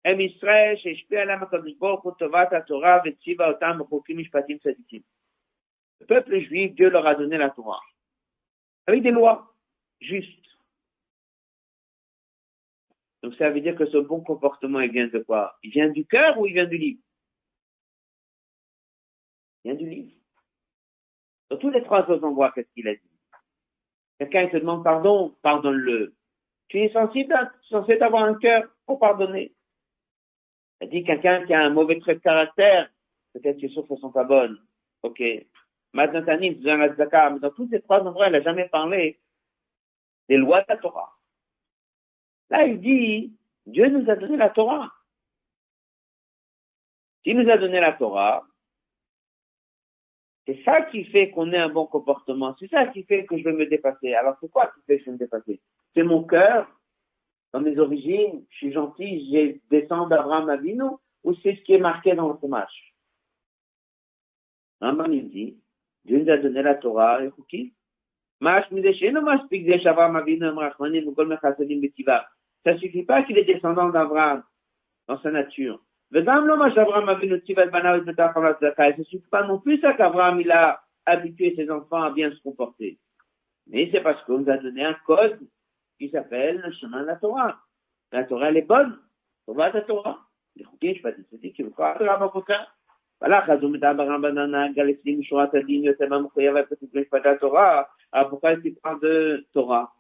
הם ישראל שהשפיע עליהם הקדוש ברוך הוא טובת התורה והציבה אותם בחוקים משפטים צדיקים. Le peuple juif, Dieu leur a donné la Torah. Avec des lois justes. Donc ça veut dire que ce bon comportement, il vient de quoi Il vient du cœur ou il vient du livre Il vient du livre. Dans tous les trois autres endroits, qu'est-ce qu'il a dit? Quelqu'un te demande pardon, pardonne-le. Tu es sensible, censé avoir un cœur pour pardonner. Elle dit quelqu'un qui a un mauvais trait de caractère, peut-être que sources ne sont pas bonnes. Ok. Maintenant, mais dans tous ces trois endroits, elle n'a jamais parlé des lois de la Torah. Là, il dit, Dieu nous a donné la Torah. S'il nous a donné la Torah, c'est ça qui fait qu'on ait un bon comportement. C'est ça qui fait que je veux me dépasser. Alors, c'est quoi qui fait que je veux me dépasser? C'est mon cœur, dans mes origines, je suis gentil, j'ai descends d'Abraham Avinu, ou c'est ce qui est marqué dans le Chumash? Rambam, il dit, Dieu nous a donné la Torah, et qui? Ça suffit pas qu'il est descendant d'Abraham dans sa nature. Ce n'est pas non plus qu'Abraham il a habitué ses enfants à bien se comporter. Mais c'est parce qu'on nous a donné un code qui s'appelle le chemin de la Torah. La Torah, est bonne. Torah, la Torah. Pourquoi est-ce de Torah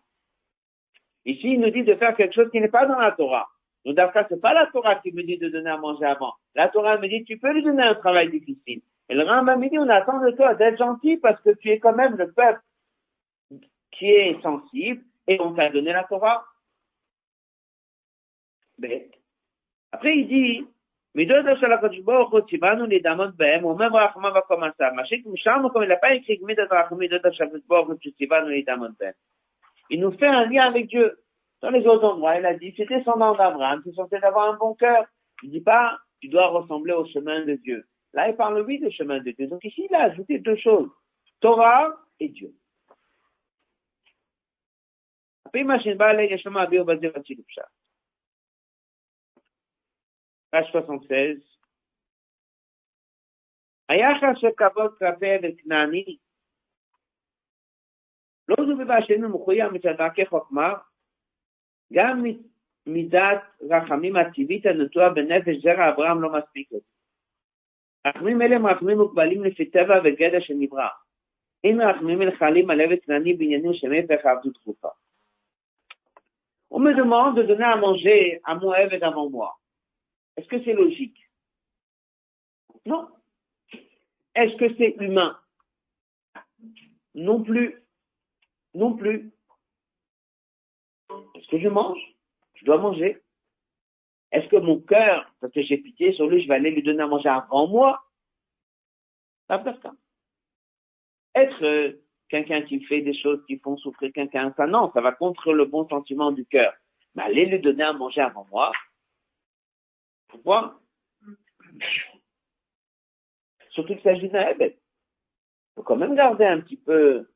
Ici, il nous dit de faire quelque chose qui n'est pas dans la Torah. Donc d'après, c'est pas la Torah qui me dit de donner à manger avant. La Torah me dit, tu peux lui donner un travail difficile. Et le Rambam me dit, on attend de toi d'être gentil parce que tu es quand même le peuple qui est sensible et on t'a donné la Torah. Mais, après il dit, il nous fait un lien avec Dieu. Dans les autres endroits, il a dit, si tu es descendant d'Abraham, tu es censé avoir un bon cœur. Il dit pas, tu dois ressembler au chemin de Dieu. Là, il parle, oui, du chemin de Dieu. Donc ici, il a ajouté deux choses. Torah et Dieu. Après, machine balle, il y a chemin à bio basé sur le Page 76. היחס של כבוד כלפי עבד כנעני לא זו בבא שאינו מחויב מצד דרכי חוכמה, גם מידת רחמים הטבעית הנטועה בנפש זרע אברהם לא מספיקת. רחמים אלה הם רחמים מוגבלים לפי טבע וגדע שנברא. אין רחמים אלה חלים על עבד כנעני בעניינים שמפך עבדות דחופה. On me demande de donner à manger à mon Eved avant moi. Est-ce que c'est logique Non. Est-ce que c'est humain Non plus. Non plus. Est-ce que je mange? Je dois manger. Est-ce que mon cœur, parce que j'ai pitié sur lui, je vais aller lui donner à manger avant moi? Pas certain. Être euh, quelqu'un qui fait des choses qui font souffrir quelqu'un, ça non, ça va contre le bon sentiment du cœur. Mais aller lui donner à manger avant moi, pourquoi? Surtout qu'il s'agit d'un Il faut quand même garder un petit peu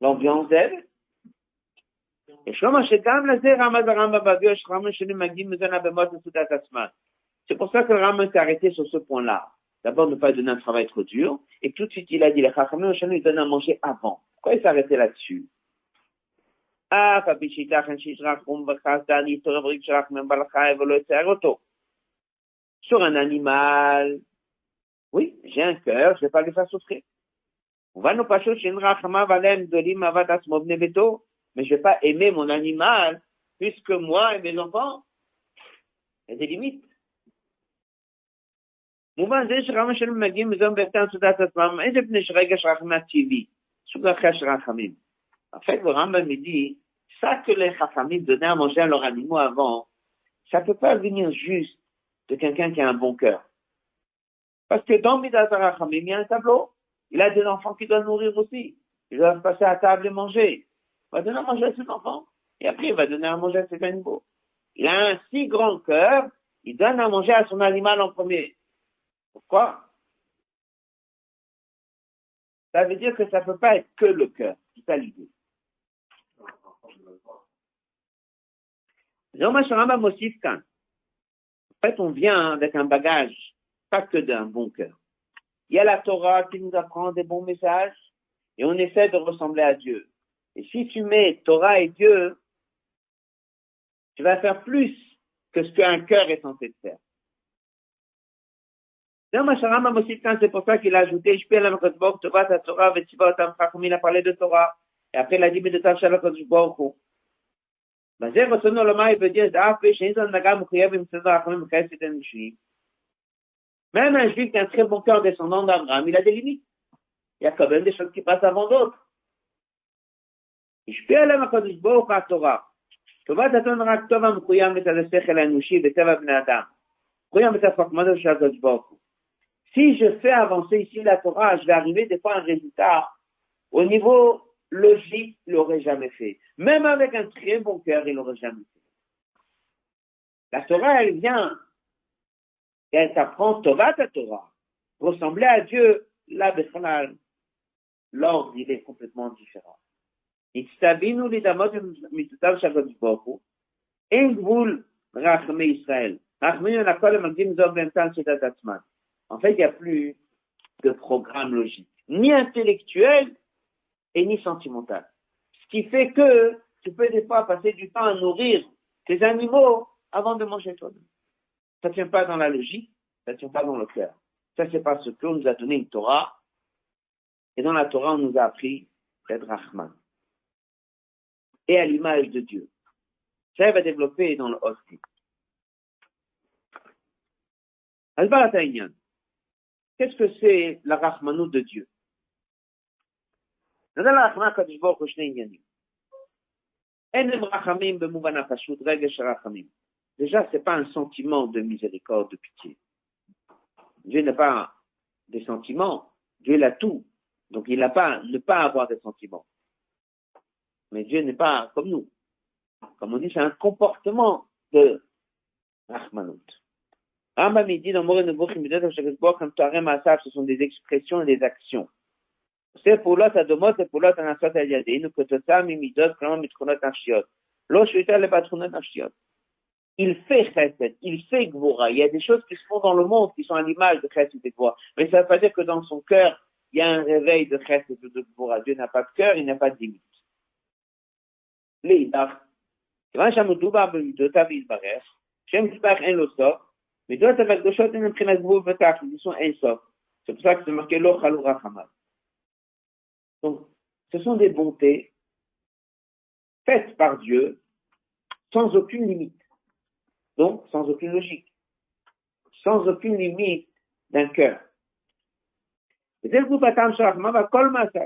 l'ambiance d'elle. C'est pour ça que le Rambam s'est arrêté sur ce point-là. D'abord, ne pas donner un travail trop dur. Et tout de suite, il a dit, les Chachamim, il donne à manger avant. Pourquoi il s'est arrêté là-dessus? Sur un animal, oui, j'ai un cœur, je ne vais pas le faire souffrir. On va nous passer chez mais je ne vais pas aimer mon animal puisque moi et mes enfants, il y a des limites. במובן זה שרמה שלנו מגיעים מזון בהפתן סעודת עצמם, איזה פני שרגש רחמה טבעי, סוג אחר של רחמים. En fait, le Rambam me dit, ça que les Chachamim donnaient à manger à leurs animaux avant, ça peut pas venir juste de quelqu'un qui a un bon cœur. Parce que dans Midat Rachamim, il y a un tableau. Il a des enfants qui doivent nourrir aussi. Ils doivent passer à table et manger. Va donner à manger à ses enfants. Et après, il va donner à manger à ses animaux. Il a un si grand cœur, il donne à manger à son animal en premier. Pourquoi? Ça veut dire que ça peut pas être que le cœur. C'est ça l'idée. En fait, on vient avec un bagage, pas que d'un bon cœur. Il y a la Torah qui nous apprend des bons messages et on essaie de ressembler à Dieu. Et si tu mets Torah et Dieu, tu vas faire plus que ce qu'un cœur est censé faire. C'est pour ça qu'il a ajouté, je peux la Torah, il a parlé de Torah. Et après, il a dit, mais de ta בזה רצונו לומר veut שאף פי שאין זו הנהגה מחויב עם סדר החיים וחסד אנושיים. Même un juif qui a un très bon cœur descendant d'Abraham, il a des limites. Il y a quand même des choses qui passent avant d'autres. השפיע עליהם הקדוש ברוך הוא התורה. טובת אתון רק טוב המקוים מצד השכל האנושי בטבע בני אדם. מקוים מצד חוכמתו של הקדוש ברוך הוא. Si je fais avancer ici la Torah, je vais arriver des fois à un résultat au niveau logique, il l'aurait jamais fait. Même avec un très bon cœur, il l'aurait jamais fait. La Torah, elle vient et elle t'apprend Torah ta Torah. Ressembler à Dieu, là, l'ordre, il est complètement différent. הצטווינו לדמות מצוותיו של הקדוש ברוך הוא, אין גבול רחמי ישראל. רחמים על הכל המקדים זאת באמצע שיטת עצמן. En fait, il n'y a plus de programme logique, ni intellectuel, et ni sentimentale. Ce qui fait que tu peux des fois passer du temps à nourrir tes animaux avant de manger toi-même. Ça tient pas dans la logique, ça tient pas dans le cœur. Ça, c'est parce qu'on nous a donné une Torah, et dans la Torah, on nous a appris d'être Rahman. Et à l'image de Dieu. Ça va développer dans le Hostie. Qu'est-ce que c'est la Rahmanou de Dieu? Déjà, c'est pas un sentiment de miséricorde, de pitié. Dieu n'a pas des sentiments. Dieu l'a tout. Donc, il n'a pas, ne pas avoir des sentiments. Mais Dieu n'est pas comme nous. Comme on dit, c'est un comportement de Rahmanut. Rambam dit dans Moré ce sont des expressions et des actions. C'est pour l'autre adomot, c'est pour l'autre anasot al yadenu, que tota mimidot, klamam mitchonot nashiot. Lo shuita le patronot nashiot. Il fait chesed, il fait gvora. Il y a des choses qui se font dans le monde qui sont à l'image de chesed et gvora. Mais ça ne veut pas dire que dans son cœur, il y a un réveil de chesed et de gvora. Dieu n'a pas de cœur, il n'a pas de limite. Leidach. כיוון שהמדובר במידותיו יתברך, שם יתברך אין לו סוף, מידות הקדושות הן מבחינת גבול ותכלית, ils sont אין סוף. C'est pour ça que c'est marqué lo chalou rachamad. Donc, ce sont des bontés faites par Dieu sans aucune limite. Donc, sans aucune logique. Sans aucune limite d'un cœur. וזה גוף הטעם של רחמה והכל מעשה.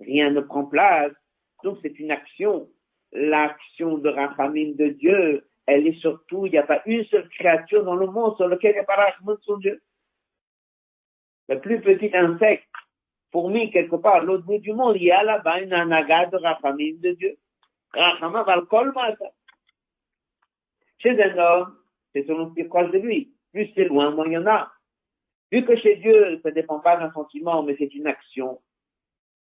rien ne prend place. Donc c'est une action. L'action de Rachamim de Dieu, elle est surtout, il n'y a pas une seule créature dans le monde sur laquelle il n'y a pas Rachamim de son Dieu. Le plus petit insecte fourmi quelque part à l'autre bout du monde, il y a là-bas une anaga de Rachamim de Dieu. Rachamim va le colmata. Chez un homme, c'est selon ce qui est de lui. Plus c'est loin, moins il y en a. Vu que chez Dieu, ça ne dépend pas d'un sentiment, mais c'est une action,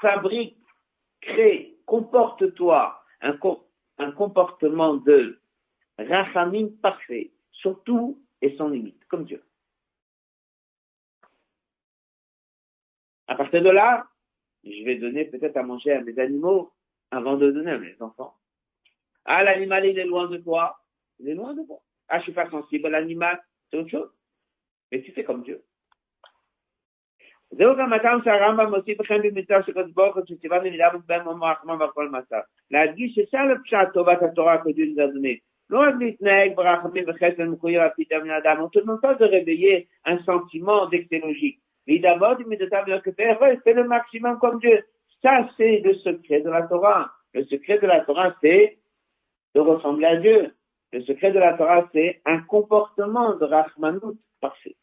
fabrique, crée, comporte-toi un, comportement de rachamim parfait, surtout et sans limite, comme Dieu. À partir de là, je vais donner peut-être à manger à mes animaux avant de donner à mes enfants. Ah, l'animal, il est loin de toi. Il est loin de toi. Ah, je suis pas sensible à l'animal. C'est autre chose. Mais tu fais comme Dieu. זהו גם הטעם שהרמב"ם מוסיף לכם במצווה שקדוש ברוך הוא שציווה במידה ובהם רחמן והכל מצב. להדגיש ששם לפשט טובת התורה כדין גדוני. לא רק להתנהג ברחמים וחסד מחויב על פי מן האדם, on te demande pas de réveiller un sentiment d'extélogique. Mais d'abord, c'est le maximum comme Dieu. Ça, c'est le secret de la Torah. Le secret de la Torah, c'est de ressembler à Dieu. Le secret de la Torah, c'est un comportement de Rahmanut parfait.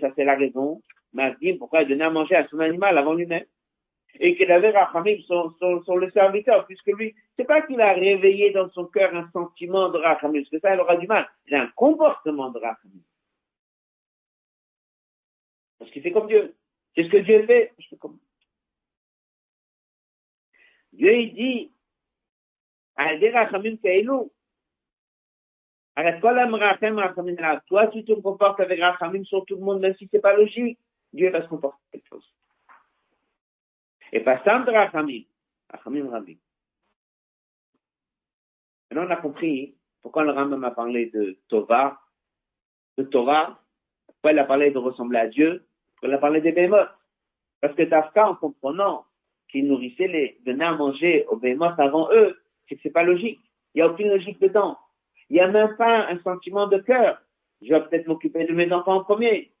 Ça, c'est la raison. dit pourquoi donnait à manger à son animal avant lui-même? Et qu'il avait Rachamim, son, son, le serviteur, puisque lui, c'est pas qu'il a réveillé dans son cœur un sentiment de Rachamim, parce que ça, il aura du mal. Il a un comportement de Rachamim. Parce qu'il fait comme Dieu. C'est ce que Dieu fait, je fais comme Dieu, il dit, Alde Rachamim Kailou. Arrête quoi là, Rachamim, Rachamim là. Toi, tu te comportes avec Rachamim sur tout le monde, même si c'est pas logique. Dieu va se comporter quelque chose. Et pas de Rachamim, Rachamim Rabbi. Maintenant, on a compris pourquoi le Rambam a parlé de Tova, de Torah, pourquoi il a parlé de ressembler à Dieu, pourquoi il a parlé des bémotes. Parce que Tafka, en comprenant qu'il nourrissait les, donnait à manger aux bémotes avant eux, c'est que c'est pas logique. Il n'y a aucune logique dedans. Il n'y a même pas un sentiment de cœur. Je vais peut-être m'occuper de mes enfants en premier.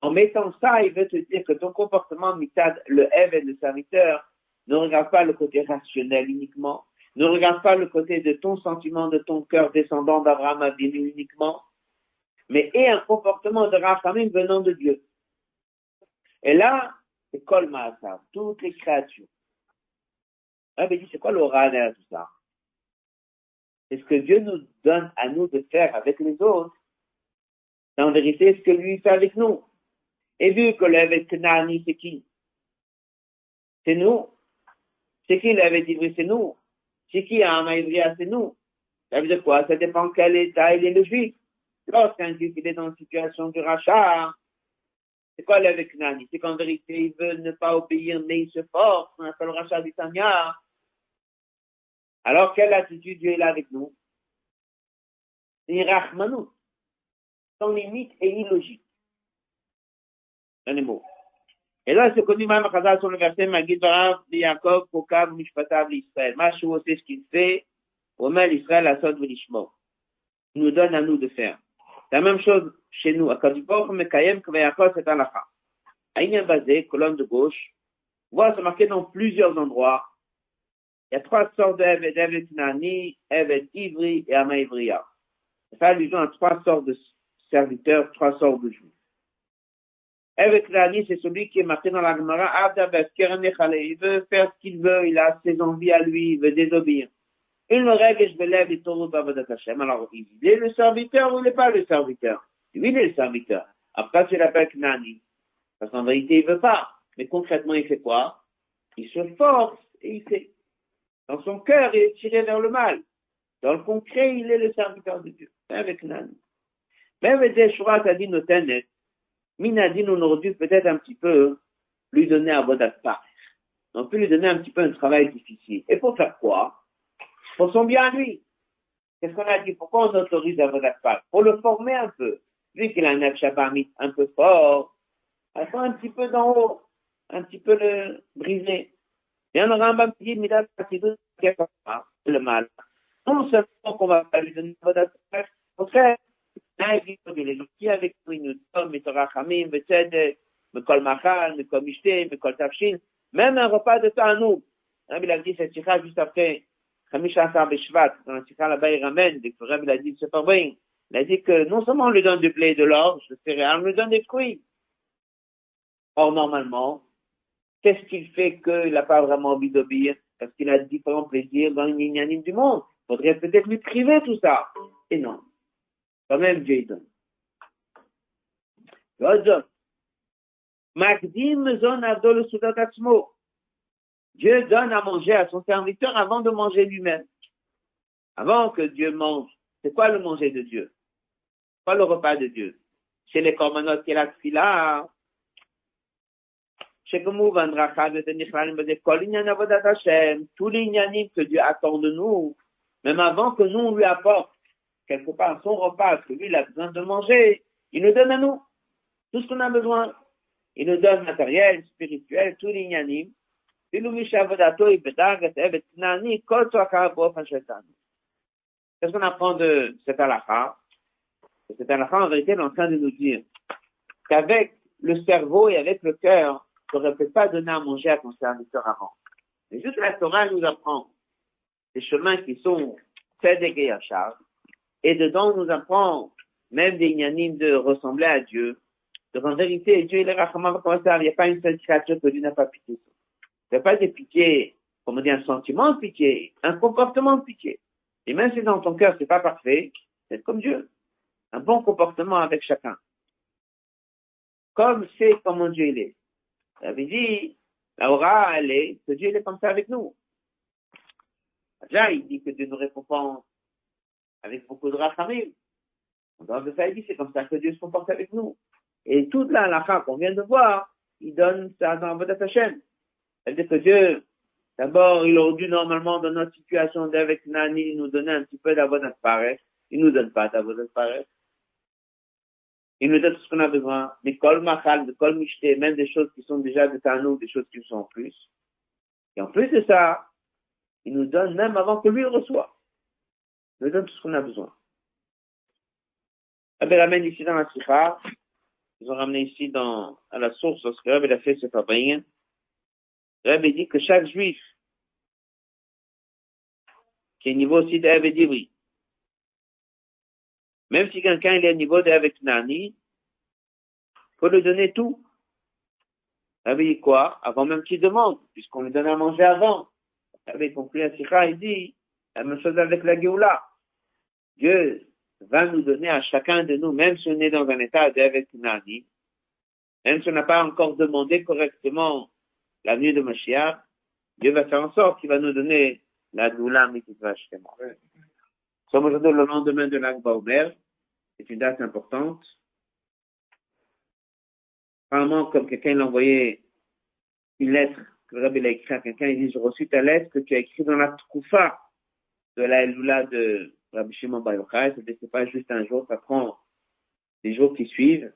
En mettant ça, il veut te dire que ton comportement, mitad, le Ève et le serviteur, ne regarde pas le côté rationnel uniquement, ne regarde pas le côté de ton sentiment, de ton cœur descendant d'Abraham Avinu uniquement, mais est un comportement de rachamim venant de Dieu. Et là, c'est Kol toutes les créatures. Ah, mais dit, c'est quoi derrière tout ça? C'est ce que Dieu nous donne à nous de faire avec les autres. C'est en vérité ce que lui fait avec nous. Et vu que l'évêque Knani, c'est qui? C'est nous. C'est qui l'avait dit, c'est nous. C'est qui un Maïvria, c'est nous. Ça veut dire quoi? Ça dépend quel état il est le juif. Lorsqu'un juif il est dans une situation de rachat, c'est quoi l'avec Nani? C'est qu'en vérité, il veut ne pas obéir, mais il se force. On appelle le rachat du Tanya. Alors, quelle attitude Dieu est avec nous? C'est Rachmanou. Son limite est illogique. Un mot. Et là, c'est connu même à sur le verset Magid Barav, Yaakov, Pokav, Mishpatav, l'Israël. Machou, c'est ce qu'il fait. Omer l'Israël, Asod, Velishmo. Il nous donne à nous de faire. La même chose chez nous. Akadibor, Mekayem, Kvayakov, c'est Alacha. Aïnien basé, colonne de gauche. Voilà, c'est marqué dans plusieurs endroits. Il y a trois sortes d'Ev, Ev Nani, Ev Ivri et Ama Ivriya. Ça fait allusion à trois sortes de serviteurs, trois sortes de juifs. Avec Rani, c'est celui qui est marqué dans la Gemara, il veut faire ce qu'il veut, il a ses envies à lui, il veut désobéir. Il me règle je me lève et tourne Babadat Hashem. Alors, il est le serviteur ou il n'est pas le serviteur? Lui, il est le serviteur. Après, c'est l'appelle Knani. Parce qu'en vérité, il veut pas. Mais concrètement, il fait quoi? Il se force et il fait. Dans son cœur, il est tiré vers le mal. Dans le concret, il est le serviteur de Dieu. C'est avec Nani. Même a dit Notenet, Minadine, on aurait dû peut-être un petit peu lui donner un bon On peut lui donner un petit peu un travail difficile. Et pour faire quoi? Pour son bien à lui. Qu'est-ce qu'on a dit? Pourquoi on autorise un bon Pour le former un peu. Vu qu'il a un Shabamit un peu fort, il faut un petit peu d'en haut, un petit peu le briser. On aura un petit Midat le mal. Non seulement qu'on va pas lui donner un bon au contraire, qui avec nous, nous donne, Mitorah Hamim, Betzedek, Mekol Machal, Mekol Mishte, Mekol Tafshin, même un repas de nous. Rabbi l'a dit cette sikha juste après, Khamisha Asar Beshvat, dans la sikha là-bas, il ramène, dès que Rabbi l'a dit, c'est pas vrai. Il a dit que non seulement on lui donne du blé de l'orge, de céréales, on lui donne des fruits. Or, normalement, qu'est-ce qu'il fait qu'il n'a pas vraiment envie d'obéir? Parce qu'il a différents plaisirs dans les du monde. Il faudrait peut-être lui priver tout ça. Et non. Quand même, Dieu donne. Dieu donne à manger à son serviteur avant de manger lui-même. Avant que Dieu mange. C'est quoi le manger de Dieu? Quoi le repas de Dieu? Chez les corbanotes qui est la fila. Chez tous les que Dieu attend de nous, même avant que nous lui apporte quelque part son repas, ce que lui a besoin de manger, il nous donne à nous tout ce qu'on a besoin. Il nous donne matériel, spirituel, tout l'ignanim. Qu'est-ce qu'on apprend de cet halakha? Cet halakha, en vérité, est en train de nous dire qu'avec le cerveau et avec le cœur, tu ne peut pas donner à manger à ton serviteur avant. Mais juste la Torah nous apprend des chemins qui sont très et charge, et dedans, on nous apprend même des ignanimes de ressembler à Dieu. Donc en vérité, Dieu, il est rachamam comme ça. Il n'y a pas une seule créature que Dieu n'a pas pitié. Il n'y a pas de pitié, comme on dit, un sentiment de pitié, un comportement de pitié. Et même si dans ton cœur c'est pas parfait, c'est comme Dieu. Un bon comportement avec chacun. Comme c'est comment Dieu il est. Ça veut dire, la aura, elle est, que Dieu il est comme ça avec nous. Déjà, il dit que Dieu nous récompense avec beaucoup de rachamim. Dans le dit, c'est comme ça que Dieu se comporte avec nous. Et toute la halakha qu'on vient de voir, il donne ça dans votre chaîne. C'est-à-dire que Dieu, d'abord, il aurait dû normalement, dans notre situation d'avec Nani, nous donner un petit peu d'avodat pareil. Il nous donne pas d'avodat pareil. Il nous donne tout ce qu'on a besoin. Mais kol machal, de kol mishte, même des choses qui sont déjà de nous, des choses qui sont en plus. Et en plus de ça, il nous donne même avant que lui reçoive. nous donne tout ce qu'on a besoin. Rabbi ramène ici dans la Sikha, ils ont ramené ici dans, à la source, lorsque Rabbi a fait ce fabrique, Rabbi dit que chaque juif, qui est niveau aussi d'Avid oui. Même si quelqu'un est au niveau d'Avid Nani, faut lui donner tout. Dit quoi? Avant même qu'il demande, puisqu'on lui donne à manger avant. Rabbi conclut à Sikha, il dit, la même chose avec la Géoula. Dieu va nous donner à chacun de nous, même si on est dans un état d'Avid Nani, même si on n'a pas encore demandé correctement la venue de Mashiach, Dieu va faire en sorte qu'il va nous donner la doula mitzvah Nous sommes aujourd'hui le lendemain de l'Akba Omer. C'est une date importante. Apparemment, comme quelqu'un l'a envoyé une lettre que le rabbi a écrit à quelqu'un, il dit, j'ai reçu ta lettre que tu as écrite dans la Troufa de la Elula de Rabbi Shimon Bar Yochai. C'est pas juste un jour, ça prend les jours qui suivent.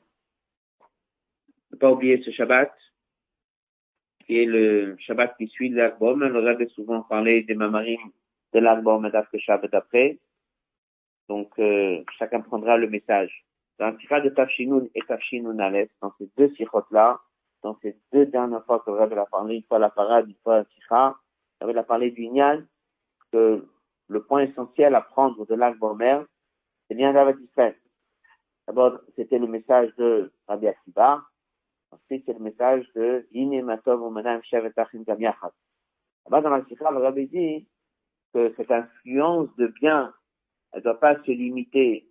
Ne pas oublier ce Shabbat qui est le Shabbat qui suit l'album. On aurait souvent parlé des mamarim de l'album d'après Shabbat après. Donc, euh, chacun prendra le message. Dans le tirage de Tafshinoun et Tafshinoun Aleph, dans ces deux sirotes-là, dans ces deux dernières fois que Rabbi a parlé, une fois la parade, une fois la sikha, Rabbi a parlé du Nyan, que le point essentiel à prendre de l'album c'est bien d'Avad D'abord, c'était le message de Rabbi Akiba, Ensuite, c'est le message de Yine Matov Umanam Shevetachim Gamiachad. Là-bas, dans la Sikha, le Rabbi dit que cette influence de bien, elle ne doit pas se limiter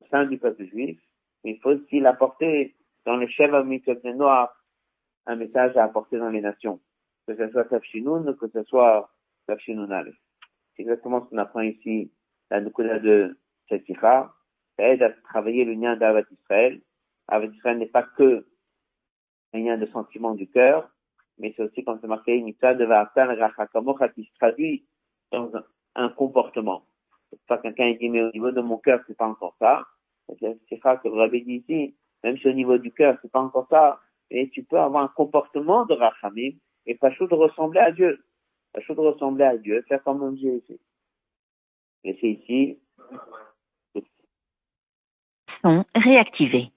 au sein du peuple juif, mais il faut aussi l'apporter dans le Sheva Mitzvot Noir, un message à apporter dans les nations. Que ce soit Tafshinoun, que ce soit Tafshinoun C'est exactement ce qu'on apprend ici, la Nukuda de Sikha. Ça aide à travailler le lien d'Avat Israël. Avat Israël n'est pas que un lien de sentiment du cœur, mais c'est aussi, comme c'est marqué, une de Rachakamokha qui se traduit dans un comportement. Pas quelqu'un dit, mais au niveau de mon cœur, c'est pas encore ça. C'est ça que le rabbi dit ici. Même si au niveau du cœur, c'est pas encore ça, et tu peux avoir un comportement de Rachamim, et pas chaud de ressembler à Dieu. Pas chaud de ressembler à Dieu, faire comme Dieu ici. Et c'est ici. Sont réactivés.